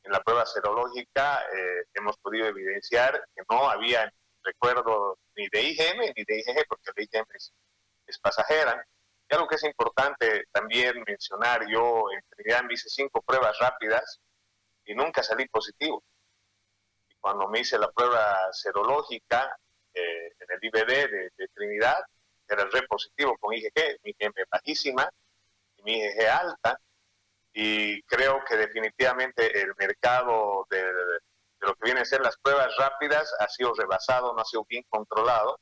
en la prueba serológica eh, hemos podido evidenciar que no había recuerdo ni de IgM ni de IgG, porque la IgM es, pasajera. Y algo que es importante también mencionar, yo en Trinidad me hice cinco pruebas rápidas y nunca salí positivo. Y cuando me hice la prueba serológica eh, en el IBD de, Trinidad, era re positivo con IgG, mi IgM bajísima y mi IgG alta. Y creo que definitivamente el mercado del de lo que vienen a ser las pruebas rápidas ha sido rebasado, no ha sido bien controlado.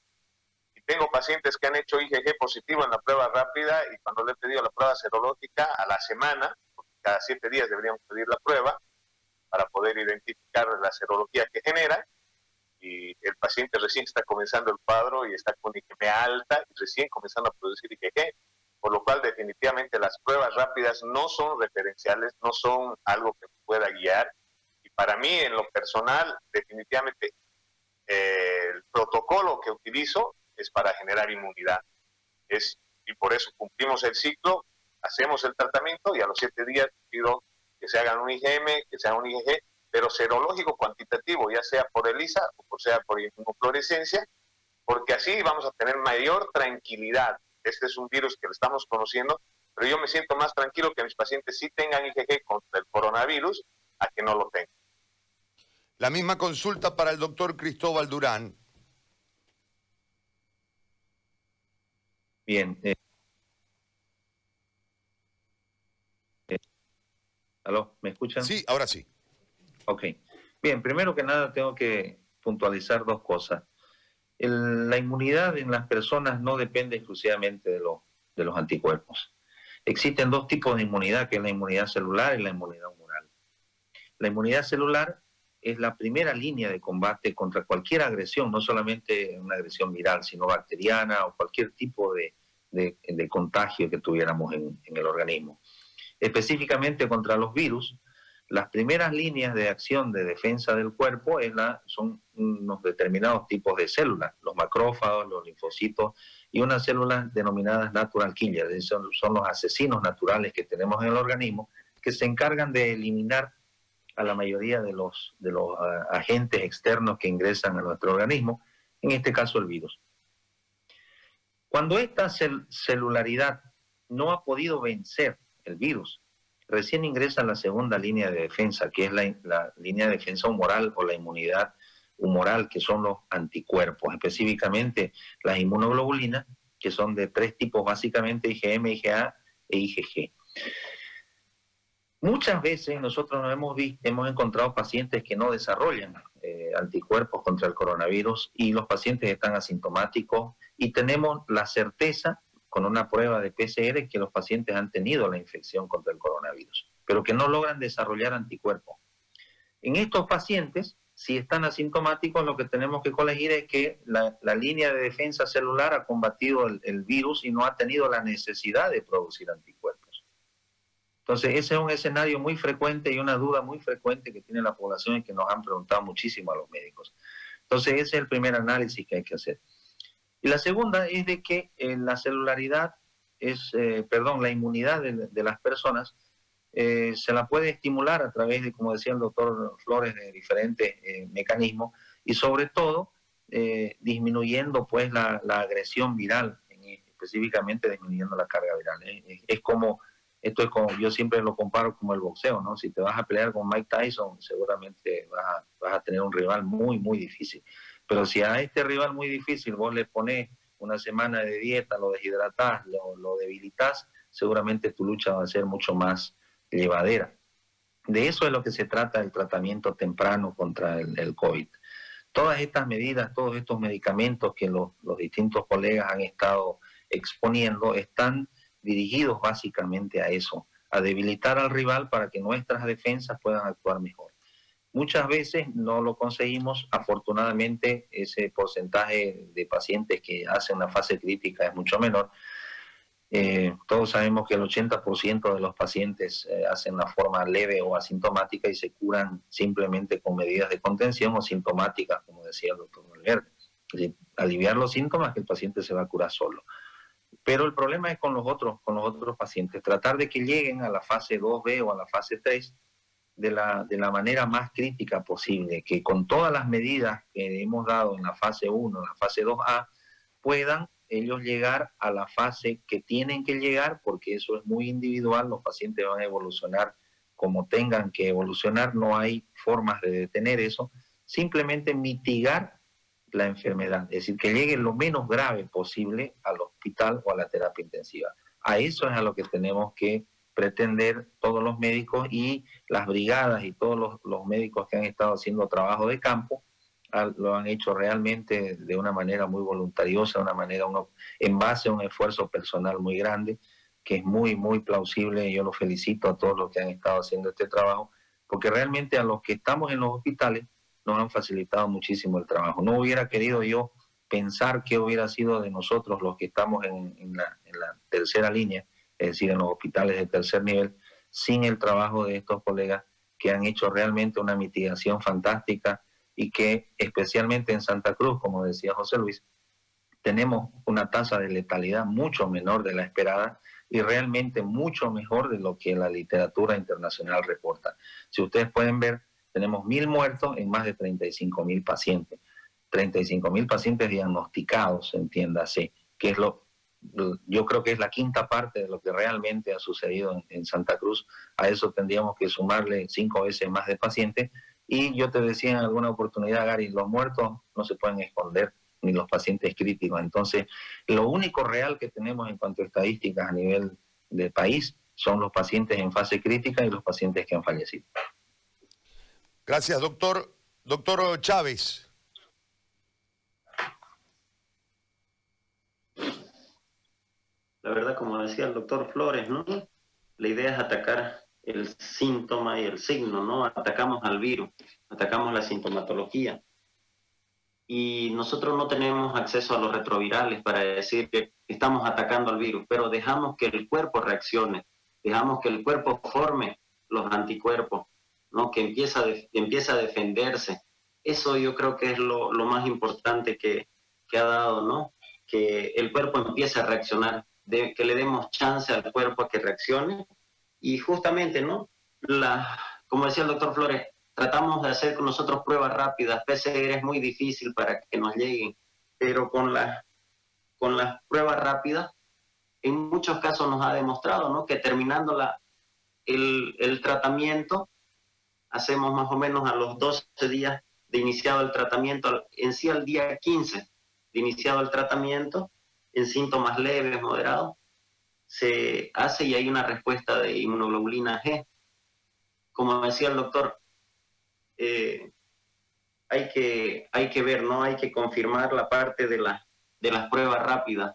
Y tengo pacientes que han hecho IgG positivo en la prueba rápida y cuando le he pedido la prueba serológica a la semana, porque cada siete días deberíamos pedir la prueba para poder identificar la serología que genera, y el paciente recién está comenzando el cuadro y está con IgM alta y recién comenzando a producir IgG, por lo cual definitivamente las pruebas rápidas no son referenciales, no son algo que pueda guiar para mí, en lo personal, definitivamente eh, el protocolo que utilizo es para generar inmunidad. Es, y por eso cumplimos el ciclo, hacemos el tratamiento y a los siete días pido que se hagan un IgM, que se haga un IgG, pero serológico cuantitativo, ya sea por ELISA o por sea por inmunofluorescencia, porque así vamos a tener mayor tranquilidad. Este es un virus que lo estamos conociendo, pero yo me siento más tranquilo que mis pacientes sí tengan IgG contra el coronavirus a que no lo tengan. La misma consulta para el doctor Cristóbal Durán. Bien. Eh, eh, ¿Aló? ¿Me escuchan? Sí, ahora sí. Ok. Bien, primero que nada tengo que puntualizar dos cosas. La inmunidad en las personas no depende exclusivamente de, los anticuerpos. existen dos tipos de inmunidad, que es la inmunidad celular y la inmunidad humoral. La inmunidad celular es la primera línea de combate contra cualquier agresión, no solamente una agresión viral, sino bacteriana o cualquier tipo de, contagio que tuviéramos en, el organismo. Específicamente contra los virus, las primeras líneas de acción de defensa del cuerpo son unos determinados tipos de células, los macrófagos, los linfocitos y unas células denominadas natural killers, son, son los asesinos naturales que tenemos en el organismo, que se encargan de eliminar a la mayoría de los, ah, agentes externos que ingresan a nuestro organismo, en este caso el virus. Cuando esta celularidad no ha podido vencer el virus, recién ingresa la segunda línea de defensa, que es la, línea de defensa humoral o la inmunidad humoral, que son los anticuerpos, específicamente las inmunoglobulinas, que son de tres tipos básicamente, IgM, IgA e IgG. Muchas veces nosotros nos hemos, visto, hemos encontrado pacientes que no desarrollan eh, anticuerpos contra el coronavirus y los pacientes están asintomáticos y tenemos la certeza con una prueba de PCR que los pacientes han tenido la infección contra el coronavirus, pero que no logran desarrollar anticuerpos. En estos pacientes, si están asintomáticos, lo que tenemos que colegir es que la, línea de defensa celular ha combatido el virus y no ha tenido la necesidad de producir anticuerpos. Entonces, ese es un escenario muy frecuente y una duda muy frecuente que tiene la población y que nos han preguntado muchísimo a los médicos. Entonces, ese es el primer análisis que hay que hacer. Y la segunda es de que eh, la celularidad es, eh, perdón, la inmunidad de, las personas eh, se la puede estimular a través de, como decía el doctor Flores, de diferentes mecanismos y sobre todo disminuyendo pues la, agresión viral, específicamente disminuyendo la carga viral. es como esto es como, yo siempre lo comparo como el boxeo, ¿no? Si te vas a pelear con Mike Tyson, seguramente vas a, tener un rival muy, muy difícil. Pero si a este rival muy difícil vos le pones una semana de dieta, lo deshidratás, lo, debilitas, seguramente tu lucha va a ser mucho más llevadera. De eso es lo que se trata el tratamiento temprano contra el, COVID. Todas estas medidas, todos estos medicamentos que los distintos colegas han estado exponiendo están dirigidos básicamente a eso, a debilitar al rival para que nuestras defensas puedan actuar mejor. Muchas veces no lo conseguimos, afortunadamente ese porcentaje de pacientes que hacen la fase crítica es mucho menor. Eh, todos sabemos que el 80% de los pacientes eh, hacen la forma leve o asintomática y se curan simplemente con medidas de contención o sintomáticas, como decía el doctor Valverde. aliviar los síntomas que el paciente se va a curar solo. Pero el problema es con los otros, con los otros pacientes, tratar de que lleguen a la fase 2B o a la fase 3 de la, de la manera más crítica posible, que con todas las medidas que hemos dado en la fase 1, en la fase 2A, puedan ellos llegar a la fase que tienen que llegar, porque eso es muy individual, los pacientes van a evolucionar como tengan que evolucionar, no hay formas de detener eso, simplemente mitigar la enfermedad, es decir, que llegue lo menos grave posible al hospital o a la terapia intensiva. A eso es a lo que tenemos que pretender todos los médicos y las brigadas y todos los, médicos que han estado haciendo trabajo de campo lo han hecho realmente de una manera muy voluntariosa, una manera en base a un esfuerzo personal muy grande, que es muy, muy plausible. Yo los felicito a todos los que han estado haciendo este trabajo, porque realmente a los que estamos en los hospitales, nos han facilitado muchísimo el trabajo. No hubiera querido yo pensar qué hubiera sido de nosotros los que estamos en, la, tercera línea, es decir, en los hospitales de tercer nivel, sin el trabajo de estos colegas que han hecho realmente una mitigación fantástica y que especialmente en Santa Cruz, como decía José Luis, tenemos una tasa de letalidad mucho menor de la esperada y realmente mucho mejor de lo que la literatura internacional reporta. Si ustedes pueden ver, tenemos mil muertos en más de 35 mil pacientes. 35 mil pacientes diagnosticados, entiéndase, que es lo, yo creo que es la quinta parte de lo que realmente ha sucedido en, Santa Cruz. A eso tendríamos que sumarle cinco veces más de pacientes. Y yo te decía en alguna oportunidad, Gary, los muertos no se pueden esconder, ni los pacientes críticos. Entonces, lo único real que tenemos en cuanto a estadísticas a nivel del país son los pacientes en fase crítica y los pacientes que han fallecido. Gracias, doctor. Doctor Chávez. La verdad, como decía el doctor Flores, ¿no? La idea es atacar el síntoma y el signo, ¿no? Atacamos al virus, atacamos la sintomatología. Y nosotros no tenemos acceso a los retrovirales para decir que estamos atacando al virus, pero dejamos que el cuerpo reaccione, dejamos que el cuerpo forme los anticuerpos, ¿no? Que empieza, empieza a defenderse. Eso yo creo que es lo, lo más importante que, que ha dado, ¿no? Que el cuerpo empiece a reaccionar, de, que le demos chance al cuerpo a que reaccione y justamente, ¿no? La, como decía el doctor Flores, tratamos de hacer con nosotros pruebas rápidas. PCR es muy difícil para que nos lleguen, pero con, la, con las pruebas rápidas, en muchos casos nos ha demostrado, ¿no? Que terminando la, el, el tratamiento, hacemos más o menos a los 12 días de iniciado el tratamiento, en sí al día 15 de iniciado el tratamiento, en síntomas leves, moderados, se hace y hay una respuesta de inmunoglobulina G. Como decía el doctor, eh, hay, que, hay que ver, ¿no? Hay que confirmar la parte de, la, de las pruebas rápidas.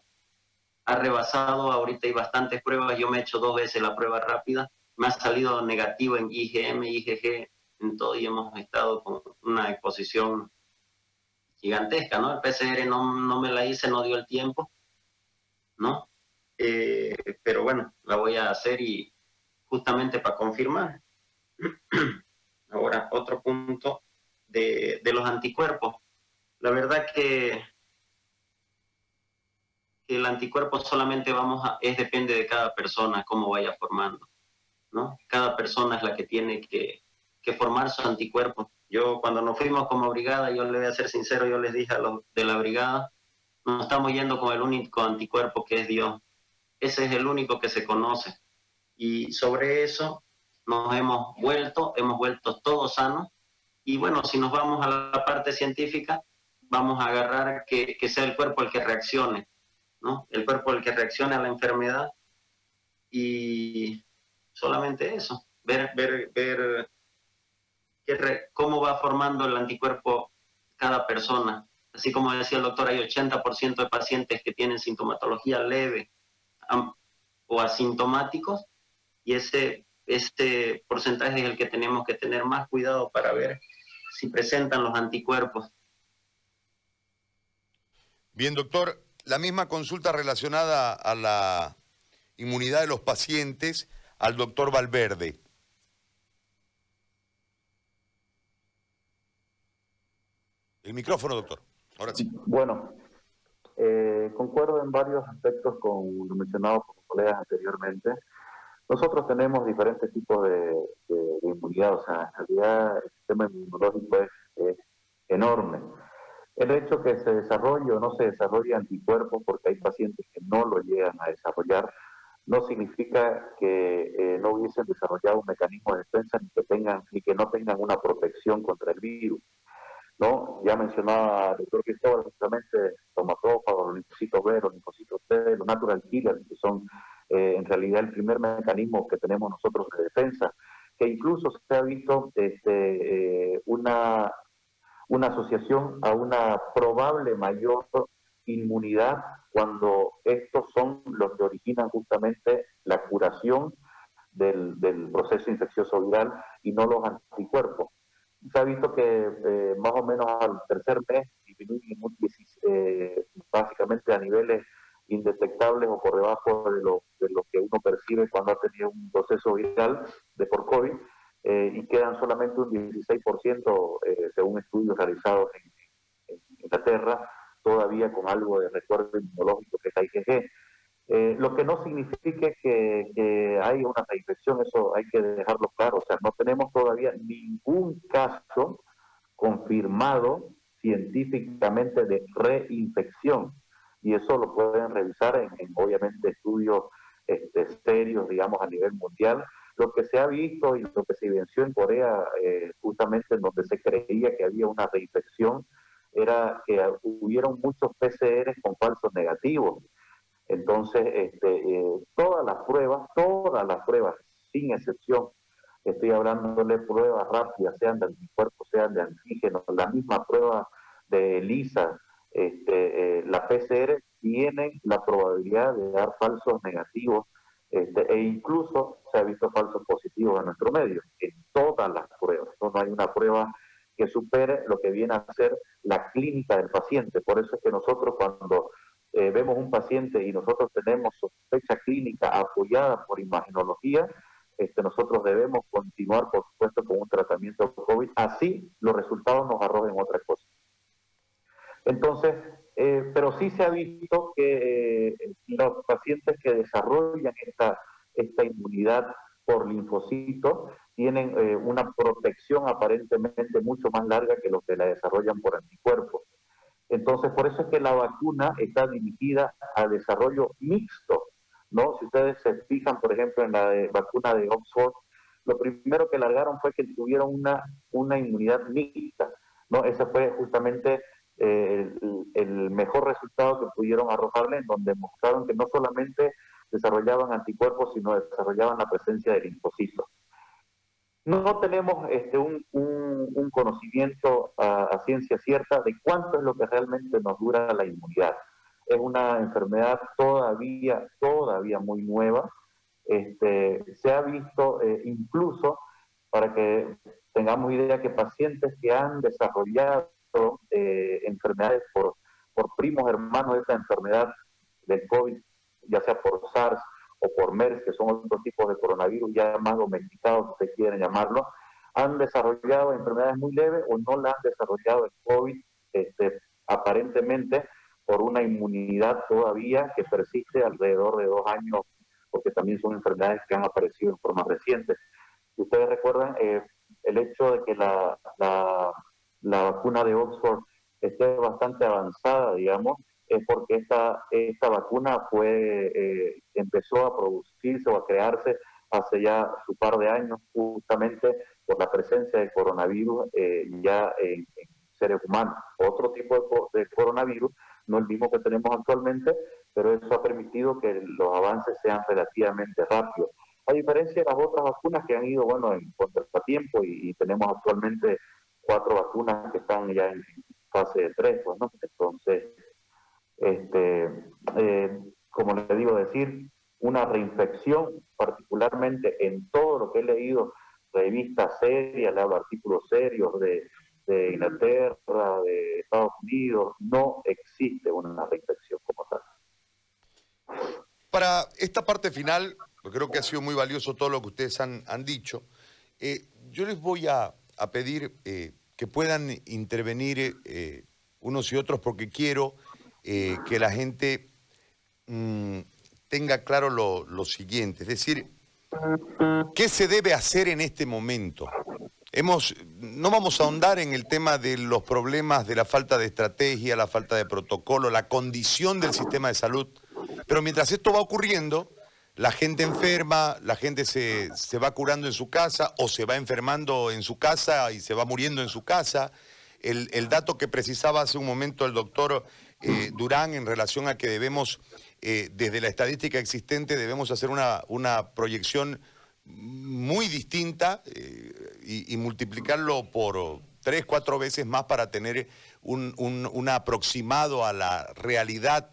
Ha rebasado, ahorita hay bastantes pruebas, yo me he hecho dos veces la prueba rápida, me ha salido negativo en IgM, IgG, en todo y hemos estado con una exposición gigantesca, ¿no? El PCR no, no me la hice, no dio el tiempo, ¿no? Eh, pero bueno, la voy a hacer y justamente para confirmar. Ahora, otro punto de, de, los anticuerpos. La verdad que, que, el anticuerpo solamente vamos a, es depende de cada persona, cómo vaya formando, ¿no? Cada persona es la que tiene que, que formar su anticuerpo. Yo cuando nos fuimos como brigada, yo le voy a ser sincero, yo les dije a los de la brigada, nos estamos yendo con el único anticuerpo que es Dios. Ese es el único que se conoce. Y sobre eso nos hemos vuelto, hemos vuelto todos sanos. Y bueno, si nos vamos a la parte científica, vamos a agarrar que, que sea el cuerpo el que reaccione, ¿no? El cuerpo el que reaccione a la enfermedad. Y solamente eso, ver, ver, ver cómo va formando el anticuerpo cada persona. Así como decía el doctor, hay 80% de pacientes que tienen sintomatología leve o asintomáticos y ese este porcentaje es el que tenemos que tener más cuidado para ver si presentan los anticuerpos. Bien, doctor, la misma consulta relacionada a la inmunidad de los pacientes al doctor Valverde. El micrófono, doctor. Ahora sí. Bueno, eh, concuerdo en varios aspectos con lo mencionado por los colegas anteriormente. Nosotros tenemos diferentes tipos de, inmunidad, o sea, en realidad el sistema inmunológico es, enorme. El hecho que se desarrolle o no se desarrolle anticuerpos, porque hay pacientes que no lo llegan a desarrollar, no significa que eh, no hubiesen desarrollado un mecanismo de defensa ni que tengan ni que no tengan una protección contra el virus. ¿No? Ya mencionaba el doctor Cristóbal justamente tomatófagos, los linfocitos B, los linfocitos T, los natural killers, que son eh, en realidad el primer mecanismo que tenemos nosotros de defensa, que incluso se ha visto este, eh, una, una asociación a una probable mayor inmunidad cuando estos son los que originan justamente la curación del, del proceso infeccioso viral y no los anticuerpos se ha visto que eh, más o menos al tercer mes disminuye eh, básicamente a niveles indetectables o por debajo de lo, de lo que uno percibe cuando ha tenido un proceso viral de por COVID eh, y quedan solamente un 16% según estudios realizados en, en, Inglaterra todavía con algo de recuerdo inmunológico que es IgG. Eh, lo que no significa que, que hay una reinfección, eso hay que dejarlo claro. O sea, no tenemos todavía ningún caso confirmado científicamente de reinfección. Y eso lo pueden revisar en, obviamente, estudios este, serios, digamos, a nivel mundial. Lo que se ha visto y lo que se evidenció en Corea, eh, justamente en donde se creía que había una reinfección, era que hubieron muchos PCR con falsos negativos. Entonces, este, eh, todas las pruebas, todas las pruebas, sin excepción, estoy hablando de pruebas rápidas, sean de anticuerpos, sean de antígenos, la misma prueba de ELISA, este, eh, la PCR, tienen la probabilidad de dar falsos negativos este, e incluso se ha visto falsos positivos en nuestro medio, en todas las pruebas. No, hay una prueba que supere lo que viene a ser la clínica del paciente. Por eso es que nosotros cuando eh, vemos un paciente y nosotros tenemos sospecha clínica apoyada por imagenología, este, nosotros debemos continuar, por supuesto, con un tratamiento COVID, así los resultados nos arrojen otra cosa. Entonces, eh, pero sí se ha visto que eh, los pacientes que desarrollan esta, esta inmunidad por linfocitos tienen una protección aparentemente mucho más larga que los que la desarrollan por anticuerpos. Entonces, por eso es que la vacuna está dirigida al desarrollo mixto, ¿no? Si ustedes se fijan, por ejemplo, en la vacuna de Oxford, lo primero que largaron fue que tuvieron una, una inmunidad mixta, ¿no? Ese fue justamente eh, el, mejor resultado que pudieron arrojarle, en donde mostraron que no solamente desarrollaban anticuerpos, sino desarrollaban la presencia de linfocitos. No tenemos este, un, conocimiento a, ciencia cierta de cuánto es lo que realmente nos dura la inmunidad. Es una enfermedad todavía, todavía muy nueva. Este, se ha visto eh, incluso, para que tengamos idea, que pacientes que han desarrollado eh, enfermedades por, por primos hermanos de esta enfermedad del COVID, ya sea por SARS o por MERS, que son otros tipos de coronavirus ya más domesticados, si se quieren llamarlo, han desarrollado enfermedades muy leves o no la han desarrollado el COVID, este, aparentemente por una inmunidad todavía que persiste alrededor de dos años, porque también son enfermedades que han aparecido en forma reciente. Ustedes recuerdan eh, el hecho de que la la vacuna de Oxford esté bastante avanzada, digamos, es porque esta, esta vacuna fue, eh, empezó a producirse o a crearse hace ya su par de años, justamente por la presencia de coronavirus eh, ya en, seres humanos. Otro tipo de, coronavirus, no el mismo que tenemos actualmente, pero eso ha permitido que los avances sean relativamente rápidos. A diferencia de las otras vacunas que han ido, bueno, en contratiempo y, y tenemos actualmente cuatro vacunas que están ya en fase de tres, pues, ¿no? Entonces, este, eh, como le digo, decir, una reinfección, particularmente en todo lo que he leído, revistas serias, le hablo artículos serios de, de Inglaterra, de Estados Unidos, no existe una reinfección como tal. Para esta parte final, creo que ha sido muy valioso todo lo que ustedes han, han dicho, eh, yo les voy a pedir eh, que puedan intervenir unos y otros porque quiero eh, que la gente mm, tenga claro lo, siguiente, es decir, ¿qué se debe hacer en este momento? Hemos, no vamos a ahondar en el tema de los problemas de la falta de estrategia, la falta de protocolo, la condición del sistema de salud, pero mientras esto va ocurriendo, la gente enferma, la gente se, va curando en su casa o se va enfermando en su casa y se va muriendo en su casa. El, dato que precisaba hace un momento el doctor eh, Durán en relación a que debemos, eh, desde la estadística existente, debemos hacer una, una proyección muy distinta eh, y, multiplicarlo por tres, cuatro veces más para tener un, un aproximado a la realidad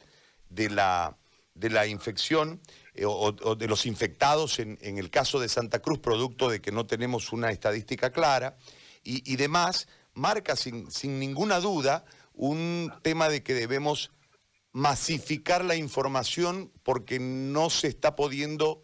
de la, de la infección. Eh, o, de los infectados en, el caso de Santa Cruz, producto de que no tenemos una estadística clara, y, demás, marca sin, ninguna duda un tema de que debemos masificar la información porque no se está pudiendo,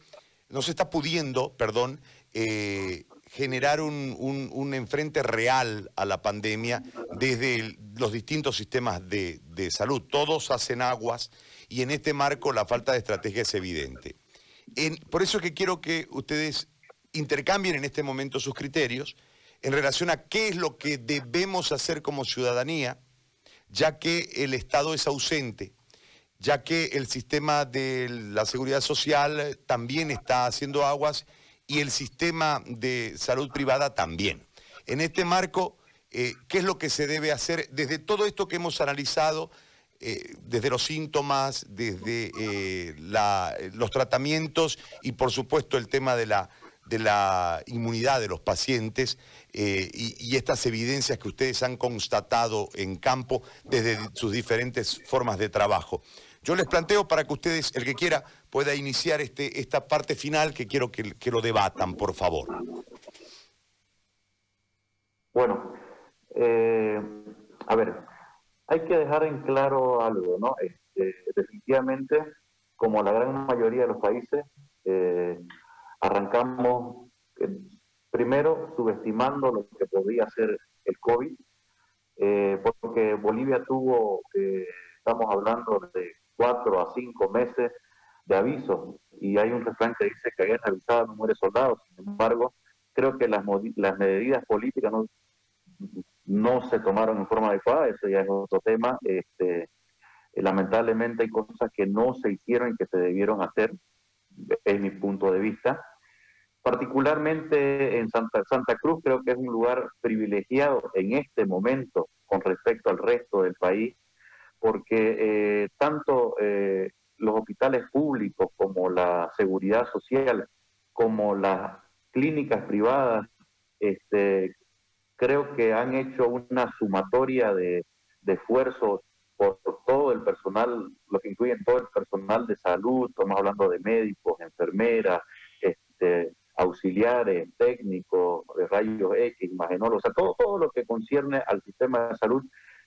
no se está pudiendo, perdón, eh, generar un, un, enfrente real a la pandemia desde los distintos sistemas de, de salud. Todos hacen aguas y en este marco la falta de estrategia es evidente. por eso es que quiero que ustedes intercambien en este momento sus criterios en relación a qué es lo que debemos hacer como ciudadanía, ya que el Estado es ausente, ya que el sistema de la seguridad social también está haciendo aguas y el sistema de salud privada también. En este marco, eh, ¿qué es lo que se debe hacer desde todo esto que hemos analizado? Eh, desde los síntomas, desde eh, los tratamientos y por supuesto el tema de la, de la inmunidad de los pacientes eh, y, estas evidencias que ustedes han constatado en campo desde sus diferentes formas de trabajo. Yo les planteo para que ustedes, el que quiera, pueda iniciar este, esta parte final que quiero que, que lo debatan, por favor. Bueno, eh, a ver, hay que dejar en claro algo, ¿no? Este, definitivamente, como la gran mayoría de los países, eh, arrancamos eh, primero subestimando lo que podía ser el COVID, porque Bolivia tuvo, estamos hablando de cuatro a cinco meses de aviso, y hay un refrán que dice que habían avisado no muere soldados, sin embargo, creo que las, las medidas políticas no, no se tomaron en forma adecuada, eso ya es otro tema. Este, lamentablemente hay cosas que no se hicieron y que se debieron hacer, es mi punto de vista. Particularmente en Santa, Santa Cruz creo que es un lugar privilegiado en este momento con respecto al resto del país, porque eh, tanto eh, los hospitales públicos como la seguridad social, como las clínicas privadas, este, creo que han hecho una sumatoria de, esfuerzos por todo el personal, lo que incluye todo el personal de salud, estamos hablando de médicos, enfermeras, este, auxiliares, técnicos, de rayos X, imagenólogos, o sea, todo, todo lo que concierne al sistema de salud,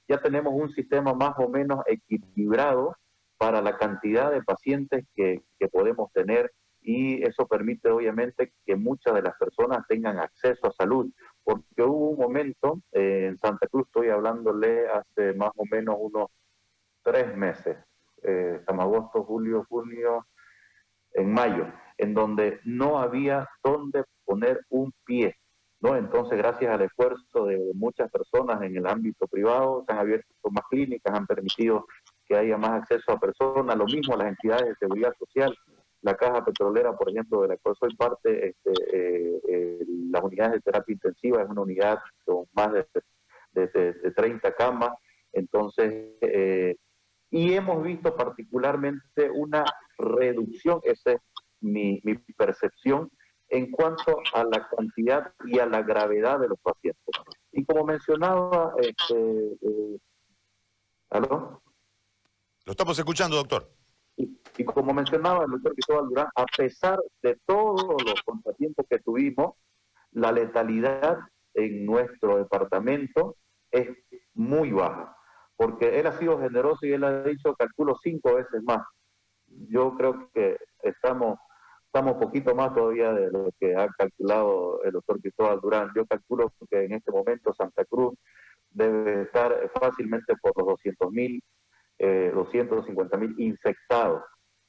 ya tenemos un sistema más o menos equilibrado para la cantidad de pacientes que, que podemos tener y eso permite obviamente que muchas de las personas tengan acceso a salud, porque hubo un momento eh, en Santa Cruz, estoy hablándole hace más o menos unos tres meses, eh, agosto, julio, junio, en mayo, en donde no había dónde poner un pie, ¿no? Entonces, gracias al esfuerzo de muchas personas en el ámbito privado, se han abierto más clínicas, han permitido que haya más acceso a personas, lo mismo las entidades de seguridad social, la caja petrolera, por ejemplo, de la cual soy parte, este, eh, eh, las unidades de terapia intensiva es una unidad con más de, de, 30 camas, entonces, eh, y hemos visto particularmente una reducción, esa es mi, mi, percepción, en cuanto a la cantidad y a la gravedad de los pacientes. Y como mencionaba, este, ¿aló? Lo estamos escuchando, doctor. Y, como mencionaba el doctor Cristóbal Durán, a pesar de todos los contratiempos que tuvimos, la letalidad en nuestro departamento es muy baja, porque él ha sido generoso y él ha dicho, calculo cinco veces más. Yo creo que estamos estamos poquito más todavía de lo que ha calculado el doctor Cristóbal Durán. Yo calculo que en este momento Santa Cruz debe estar fácilmente por los 200 mil eh, 250 mil infectados,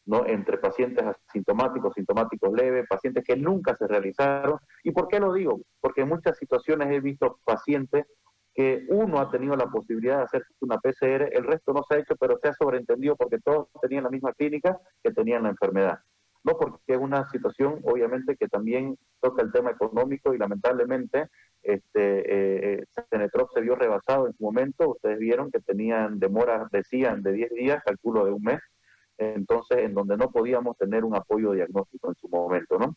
¿no? Entre pacientes asintomáticos, sintomáticos leves, pacientes que nunca se realizaron. ¿Y por qué lo digo? Porque en muchas situaciones he visto pacientes que uno ha tenido la posibilidad de hacer una PCR, el resto no se ha hecho, pero se ha sobreentendido porque todos tenían la misma clínica que tenían la enfermedad. No porque es una situación, obviamente, que también toca el tema económico y lamentablemente este, eh, se vio rebasado en su momento. Ustedes vieron que tenían demoras, decían, de 10 días, calculo de un mes. Entonces, en donde no podíamos tener un apoyo diagnóstico en su momento, ¿no?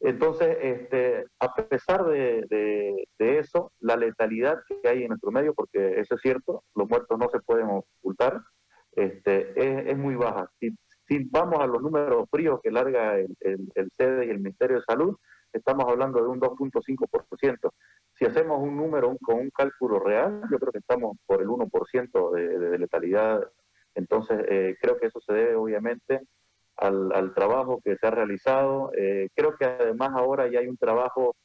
Entonces, este, a pesar de, eso, la letalidad que hay en nuestro medio, porque eso es cierto, los muertos no se pueden ocultar, este, es, muy baja. Si, vamos a los números fríos que larga el, el, el y el Ministerio de Salud, estamos hablando de un 2.5%. Si hacemos un número con un cálculo real, yo creo que estamos por el 1% de, letalidad. Entonces, eh, creo que eso se debe obviamente al, trabajo que se ha realizado. Eh, creo que además ahora ya hay un trabajo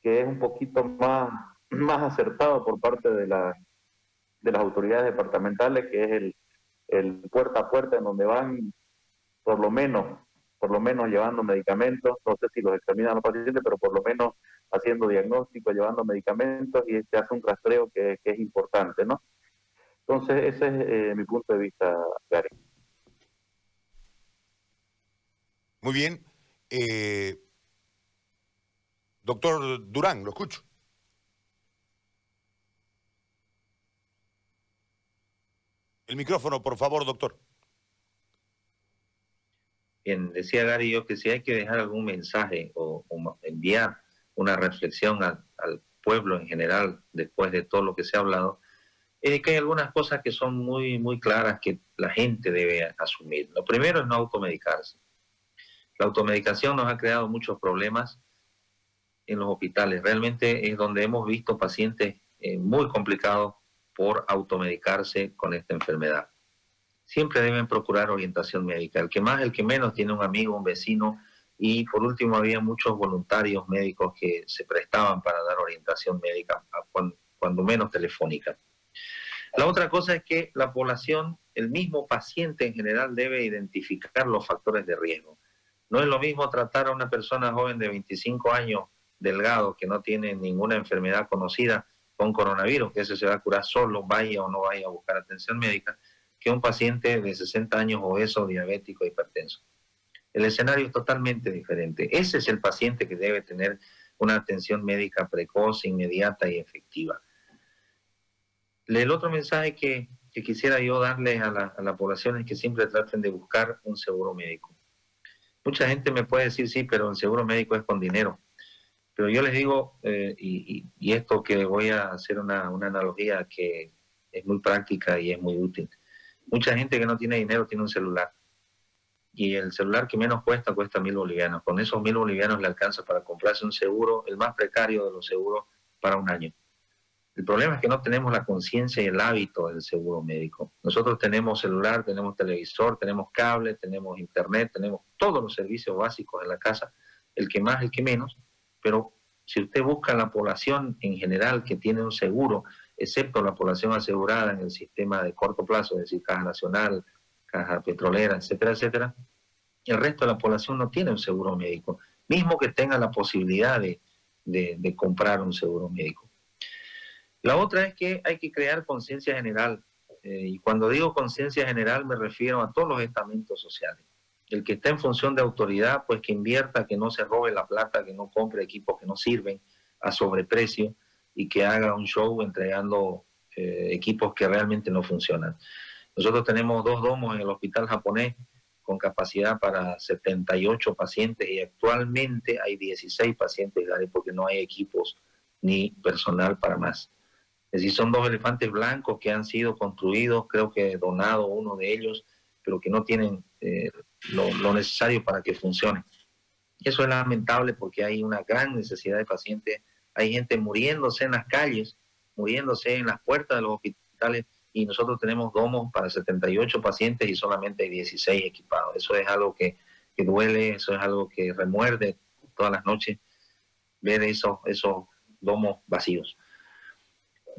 que es un poquito más, más acertado por parte de, la, de las autoridades departamentales, que es el, el puerta a puerta, en donde van por lo menos por lo menos llevando medicamentos, no sé si los examinan los pacientes, pero por lo menos haciendo diagnóstico, llevando medicamentos y se hace un rastreo que, es importante, ¿no? Entonces, ese es eh, mi punto de vista, Gary. Muy bien. Eh, doctor Durán, lo escucho. El micrófono, por favor, doctor. Bien, decía Gary yo que si hay que dejar algún mensaje o, enviar una reflexión al pueblo en general después de todo lo que se ha hablado, es que hay algunas cosas que son muy, muy claras que la gente debe asumir. Lo primero es no automedicarse. La automedicación nos ha creado muchos problemas en los hospitales. Realmente es donde hemos visto pacientes eh, muy complicados por automedicarse con esta enfermedad. Siempre deben procurar orientación médica. El que más, el que menos tiene un amigo, un vecino. Y por último, había muchos voluntarios médicos que se prestaban para dar orientación médica, cuando menos telefónica. La otra cosa es que la población, el mismo paciente en general, debe identificar los factores de riesgo. No es lo mismo tratar a una persona joven de 25 años, delgado, que no tiene ninguna enfermedad conocida con coronavirus, que ese se va a curar solo, vaya o no vaya a buscar atención médica, que un paciente de 60 años obeso, diabético, hipertenso. El escenario es totalmente diferente. Ese es el paciente que debe tener una atención médica precoz, inmediata y efectiva. El otro mensaje que, quisiera yo darle a la, población es que siempre traten de buscar un seguro médico. Mucha gente me puede decir, sí, pero el seguro médico es con dinero. Pero yo les digo, eh, y, esto que voy a hacer una, una analogía que es muy práctica y es muy útil. Mucha gente que no tiene dinero tiene un celular. Y el celular que menos cuesta cuesta mil bolivianos. Con esos mil bolivianos le alcanza para comprarse un seguro, el más precario de los seguros, para un año. El problema es que no tenemos la conciencia y el hábito del seguro médico. Nosotros tenemos celular, tenemos televisor, tenemos cable, tenemos internet, tenemos todos los servicios básicos en la casa, el que más, el que menos, pero si usted busca la población en general que tiene un seguro, excepto la población asegurada en el sistema de corto plazo, es decir, Caja Nacional, Caja Petrolera, etcétera, etcétera, el resto de la población no tiene un seguro médico, mismo que tenga la posibilidad de, de comprar un seguro médico. La otra es que hay que crear conciencia general. Eh, y cuando digo conciencia general me refiero a todos los estamentos sociales. El que está en función de autoridad, pues que invierta, que no se robe la plata, que no compre equipos que no sirven a sobreprecio y que haga un show entregando eh, equipos que realmente no funcionan. Nosotros tenemos dos domos en el hospital japonés con capacidad para 78 pacientes y actualmente hay 16 pacientes porque no hay equipos ni personal para más. Es decir, son dos elefantes blancos que han sido construidos, creo que donado uno de ellos, pero que no tienen eh, lo, necesario para que funcione. Eso es lamentable porque hay una gran necesidad de pacientes. Hay gente muriéndose en las calles, muriéndose en las puertas de los hospitales y nosotros tenemos domos para 78 pacientes y solamente hay 16 equipados. Eso es algo que, que duele, eso es algo que remuerde todas las noches ver esos, esos domos vacíos.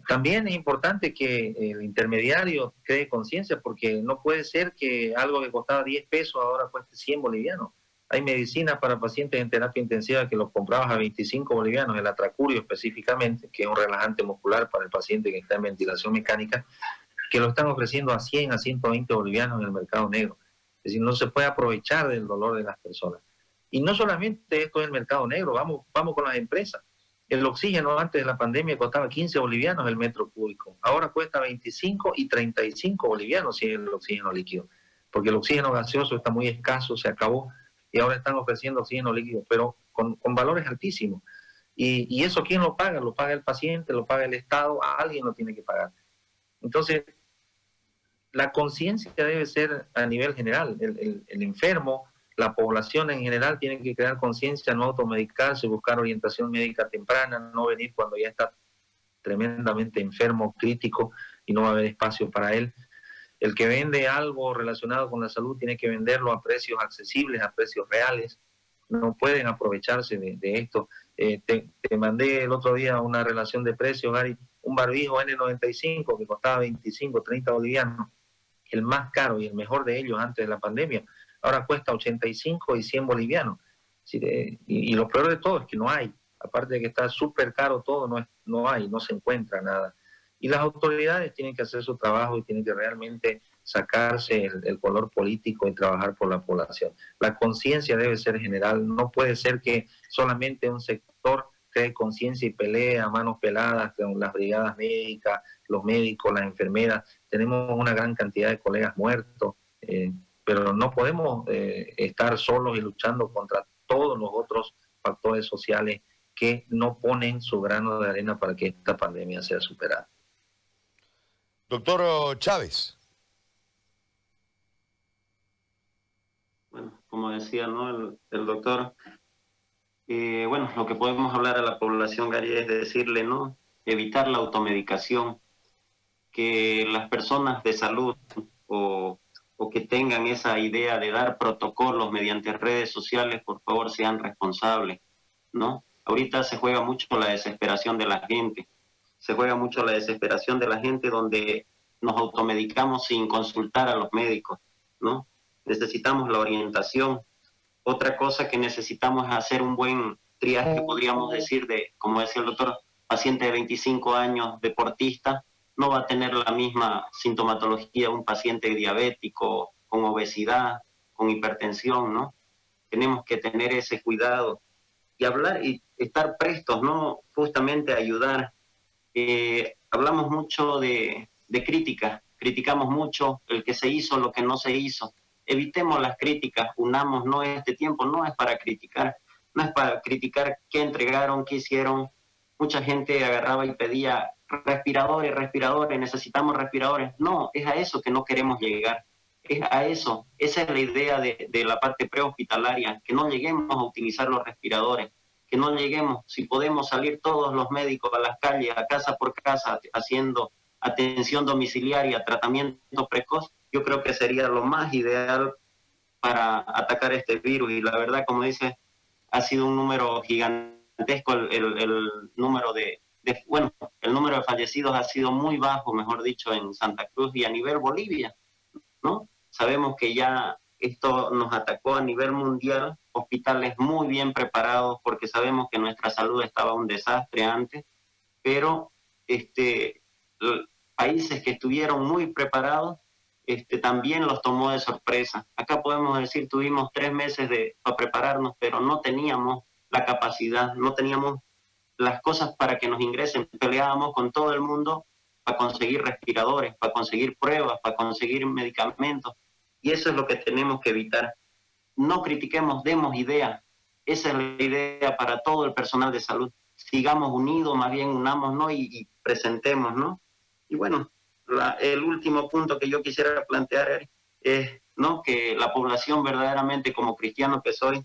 También es importante que el intermediario cree conciencia porque no puede ser que algo que costaba 10 pesos ahora cueste 100 bolivianos. Hay medicinas para pacientes en terapia intensiva que los comprabas a 25 bolivianos, el atracurio específicamente, que es un relajante muscular para el paciente que está en ventilación mecánica, que lo están ofreciendo a 100 a 120 bolivianos en el mercado negro. Es decir, no se puede aprovechar del dolor de las personas. Y no solamente esto es el mercado negro, vamos, vamos con las empresas el oxígeno antes de la pandemia costaba 15 bolivianos el metro cúbico. Ahora cuesta 25 y 35 bolivianos si es el oxígeno líquido. Porque el oxígeno gaseoso está muy escaso, se acabó y ahora están ofreciendo oxígeno líquido, pero con, valores altísimos. Y, y, eso quién lo paga? Lo paga el paciente, lo paga el Estado, alguien lo tiene que pagar. Entonces, la conciencia debe ser a nivel general. el, el enfermo la población en general tiene que crear conciencia, no automedicarse, buscar orientación médica temprana, no venir cuando ya está tremendamente enfermo, crítico y no va a haber espacio para él. El que vende algo relacionado con la salud tiene que venderlo a precios accesibles, a precios reales. No pueden aprovecharse de, esto. Eh, te, mandé el otro día una relación de precios, Gary, un barbijo N95 que costaba 25, 30 bolivianos, el más caro y el mejor de ellos antes de la pandemia, ahora cuesta 85 y 100 bolivianos. y, lo peor de todo es que no hay, aparte de que está súper caro todo, no, es, no hay, no se encuentra nada. Y las autoridades tienen que hacer su trabajo y tienen que realmente sacarse el, color político y trabajar por la población. La conciencia debe ser general, no puede ser que solamente un sector cree conciencia y pelee a manos peladas con las brigadas médicas, los médicos, las enfermeras. Tenemos una gran cantidad de colegas muertos. Eh, pero no podemos eh, estar solos y luchando contra todos los otros factores sociales que no ponen su grano de arena para que esta pandemia sea superada. Doctor Chávez. Bueno, como decía ¿no? el, doctor, eh, bueno, lo que podemos hablar a la población, Gary, es decirle, ¿no? Evitar la automedicación, que las personas de salud o, o que tengan esa idea de dar protocolos mediante redes sociales, por favor, sean responsables, ¿no? Ahorita se juega mucho la desesperación de la gente se juega mucho la desesperación de la gente donde nos automedicamos sin consultar a los médicos, ¿no? Necesitamos la orientación. Otra cosa que necesitamos es hacer un buen triaje, podríamos decir, de, como decía el doctor, paciente de 25 años, deportista, no va a tener la misma sintomatología un paciente diabético, con obesidad, con hipertensión, ¿no? Tenemos que tener ese cuidado y hablar y estar prestos, ¿no? Justamente ayudar eh, hablamos mucho de, de crítica, criticamos mucho el que se hizo, lo que no se hizo. Evitemos las críticas, unamos, no este tiempo no es para criticar, no es para criticar qué entregaron, qué hicieron. Mucha gente agarraba y pedía respiradores, respiradores, necesitamos respiradores. No, es a eso que no queremos llegar. Es a eso. Esa es la idea de, de la parte prehospitalaria, que no lleguemos a utilizar los respiradores que no lleguemos, si podemos salir todos los médicos a las calles, a casa por casa, haciendo atención domiciliaria, tratamiento precoz, yo creo que sería lo más ideal para atacar este virus. Y la verdad, como dice, ha sido un número gigantesco el, número de, de, bueno, el número de fallecidos ha sido muy bajo, mejor dicho, en Santa Cruz y a nivel Bolivia, ¿no? Sabemos que ya esto nos atacó a nivel mundial hospitales muy bien preparados porque sabemos que nuestra salud estaba un desastre antes, pero este, países que estuvieron muy preparados este, también los tomó de sorpresa. Acá podemos decir, tuvimos tres meses de, para prepararnos, pero no teníamos la capacidad, no teníamos las cosas para que nos ingresen. Peleábamos con todo el mundo para conseguir respiradores, para conseguir pruebas, para conseguir medicamentos. Y eso es lo que tenemos que evitar no critiquemos, demos ideas. Esa es la idea para todo el personal de salud. Sigamos unidos, más bien unamos, ¿no? Y, presentemos, ¿no? Y bueno, el último punto que yo quisiera plantear es, ¿no? Que la población verdaderamente como cristiano que soy,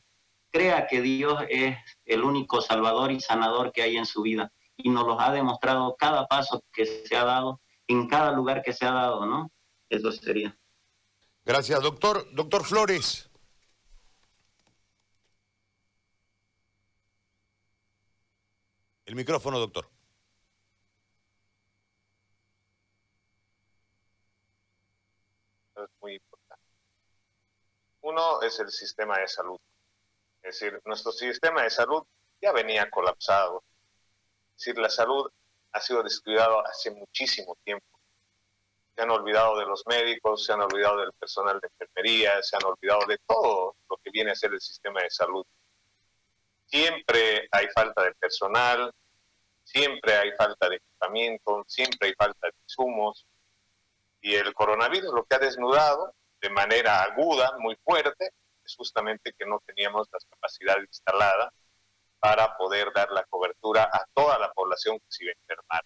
crea que Dios es el único salvador y sanador que hay en su vida. Y nos lo ha demostrado cada paso que se ha dado, en cada lugar que se ha dado, ¿no? Eso sería. Gracias, doctor. Doctor Flores. El micrófono, doctor. Es muy importante. Uno es el sistema de salud. Es decir, nuestro sistema de salud ya venía colapsado. Es decir, la salud ha sido descuidado hace muchísimo tiempo. Se han olvidado de los médicos, se han olvidado del personal de enfermería, se han olvidado de todo lo que viene a ser el sistema de salud siempre hay falta de personal, siempre hay falta de equipamiento, siempre hay falta de insumos. Y el coronavirus lo que ha desnudado de manera aguda, muy fuerte, es justamente que no teníamos las capacidades instaladas para poder dar la cobertura a toda la población que se iba a enfermar.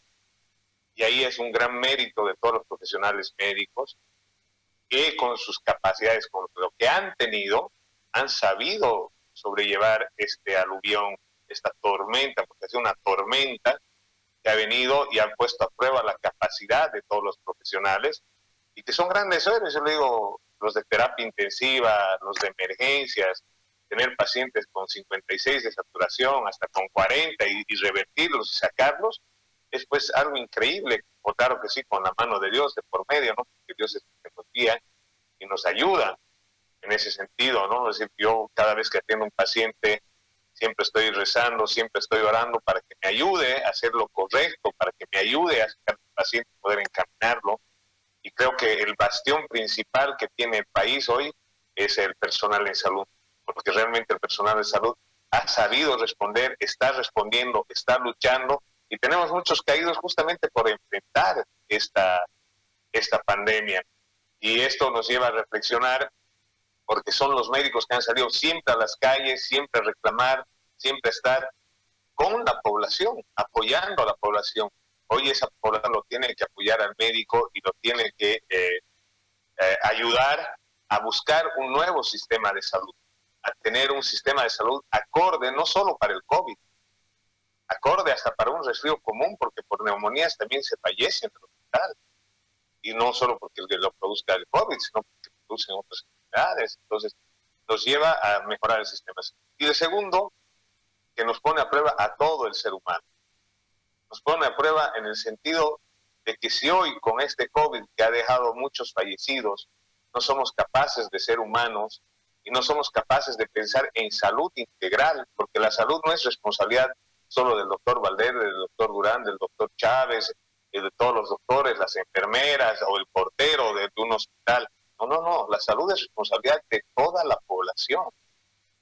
Y ahí es un gran mérito de todos los profesionales médicos que con sus capacidades, con lo que han tenido, han sabido sobrellevar este aluvión, esta tormenta, porque es una tormenta que ha venido y ha puesto a prueba la capacidad de todos los profesionales y que son grandes héroes, yo le digo, los de terapia intensiva, los de emergencias, tener pacientes con 56 de saturación hasta con 40 y, revertirlos y sacarlos, es pues algo increíble, o claro que sí, con la mano de Dios de por medio, ¿no? Porque Dios es el que nos guía y nos ayuda en ese sentido, ¿no? Es decir, yo cada vez que atiendo un paciente, siempre estoy rezando, siempre estoy orando para que me ayude a hacer lo correcto, para que me ayude a sacar al paciente, poder encaminarlo. Y creo que el bastión principal que tiene el país hoy es el personal en salud, porque realmente el personal de salud ha sabido responder, está respondiendo, está luchando, y tenemos muchos caídos justamente por enfrentar esta, esta pandemia. Y esto nos lleva a reflexionar porque son los médicos que han salido siempre a las calles, siempre a reclamar, siempre a estar con la población, apoyando a la población. Hoy esa población lo tiene que apoyar al médico y lo tiene que eh, eh, ayudar a buscar un nuevo sistema de salud, a tener un sistema de salud acorde no solo para el COVID, acorde hasta para un resfrío común, porque por neumonías también se fallece en el hospital. Y no solo porque lo produzca el COVID, sino porque producen otras enfermedades. Entonces, nos lleva a mejorar el sistema. Y de segundo, que nos pone a prueba a todo el ser humano. Nos pone a prueba en el sentido de que si hoy con este COVID que ha dejado muchos fallecidos, no somos capaces de ser humanos y no somos capaces de pensar en salud integral, porque la salud no es responsabilidad solo del doctor Valder, del doctor Durán, del doctor Chávez, de todos los doctores, las enfermeras o el portero de, un hospital. No, no, no, la salud es responsabilidad de toda la población,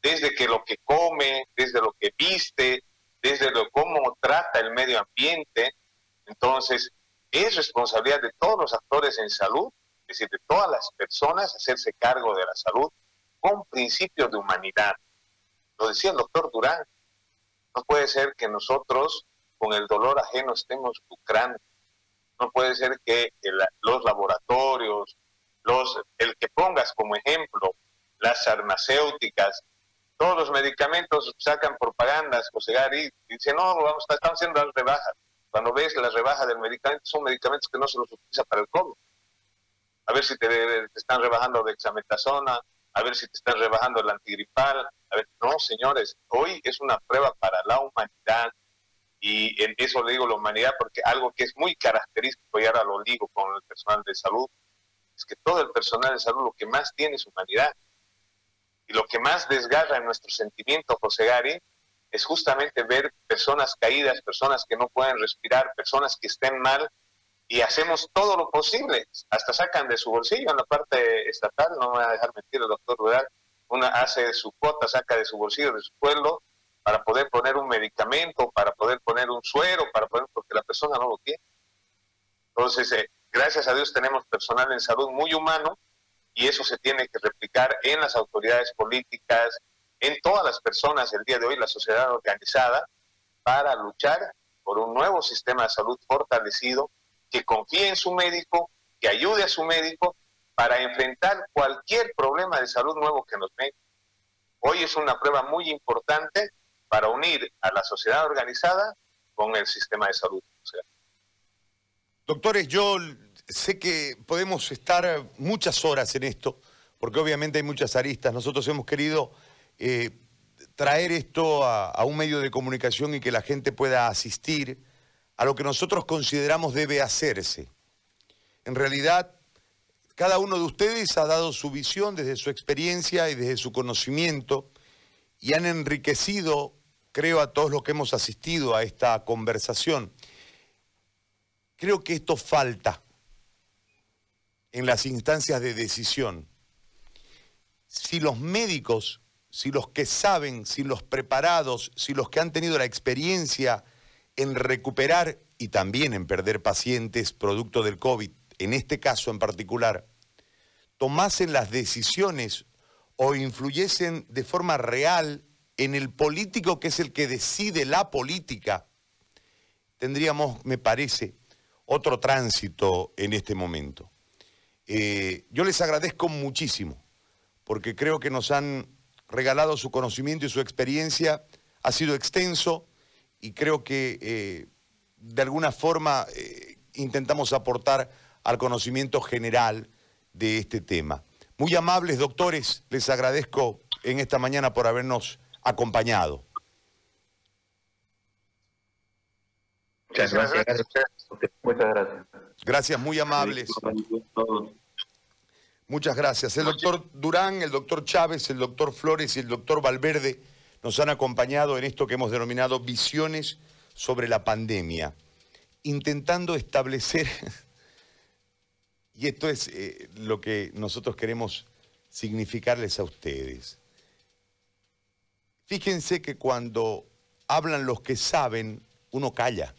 desde que lo que come, desde lo que viste, desde lo cómo trata el medio ambiente. Entonces, es responsabilidad de todos los actores en salud, es decir, de todas las personas, hacerse cargo de la salud con principios de humanidad. Lo decía el doctor Durán, no puede ser que nosotros con el dolor ajeno estemos lucrando. No puede ser que los laboratorios, los, el que pongas como ejemplo, las farmacéuticas, todos los medicamentos sacan propagandas, Josegar, y dicen, no, vamos, están haciendo las rebajas. Cuando ves las rebajas del medicamento, son medicamentos que no se los utiliza para el COVID. A ver si te, te están rebajando de exametasona, a ver si te están rebajando el antigripal. No, señores, hoy es una prueba para la humanidad y en eso le digo la humanidad porque algo que es muy característico, y ahora lo digo con el personal de salud, es que todo el personal de salud lo que más tiene es humanidad. Y lo que más desgarra en nuestro sentimiento, José Gary, es justamente ver personas caídas, personas que no pueden respirar, personas que estén mal y hacemos todo lo posible, hasta sacan de su bolsillo en la parte estatal, no me va a dejar mentir el doctor Rural, una hace su cuota, saca de su bolsillo, de su sueldo, para poder poner un medicamento, para poder poner un suero, para poder, porque la persona no lo tiene. Entonces, eh, gracias a Dios tenemos personal en salud muy humano y eso se tiene que replicar en las autoridades políticas, en todas las personas el día de hoy, la sociedad organizada, para luchar por un nuevo sistema de salud fortalecido que confíe en su médico, que ayude a su médico para enfrentar cualquier problema de salud nuevo que nos venga. Hoy es una prueba muy importante para unir a la sociedad organizada con el sistema de salud. Doctores, yo sé que podemos estar muchas horas en esto, porque obviamente hay muchas aristas. Nosotros hemos querido eh, traer esto a un medio de comunicación y que la gente pueda asistir a lo que nosotros consideramos debe hacerse. En realidad, cada uno de ustedes ha dado su visión desde su experiencia y desde su conocimiento y han enriquecido, creo, a todos los que hemos asistido a esta conversación. Creo que esto falta en las instancias de decisión. Si los médicos, si los que saben, si los preparados, si los que han tenido la experiencia en recuperar y también en perder pacientes producto del COVID, en este caso en particular, tomasen las decisiones o influyesen de forma real en el político que es el que decide la política, tendríamos, me parece, otro tránsito en este momento. Eh, yo les agradezco muchísimo, porque creo que nos han regalado su conocimiento y su experiencia, ha sido extenso, y creo que eh, de alguna forma eh, intentamos aportar al conocimiento general de este tema. Muy amables doctores, les agradezco en esta mañana por habernos acompañado. Muchas gracias. Muchas gracias. Gracias, muy amables. Muchas gracias. El doctor Durán, el doctor Chávez, el doctor Flores y el doctor Valverde nos han acompañado en esto que hemos denominado visiones sobre la pandemia, intentando establecer, y esto es eh, lo que nosotros queremos significarles a ustedes. Fíjense que cuando hablan los que saben, uno calla.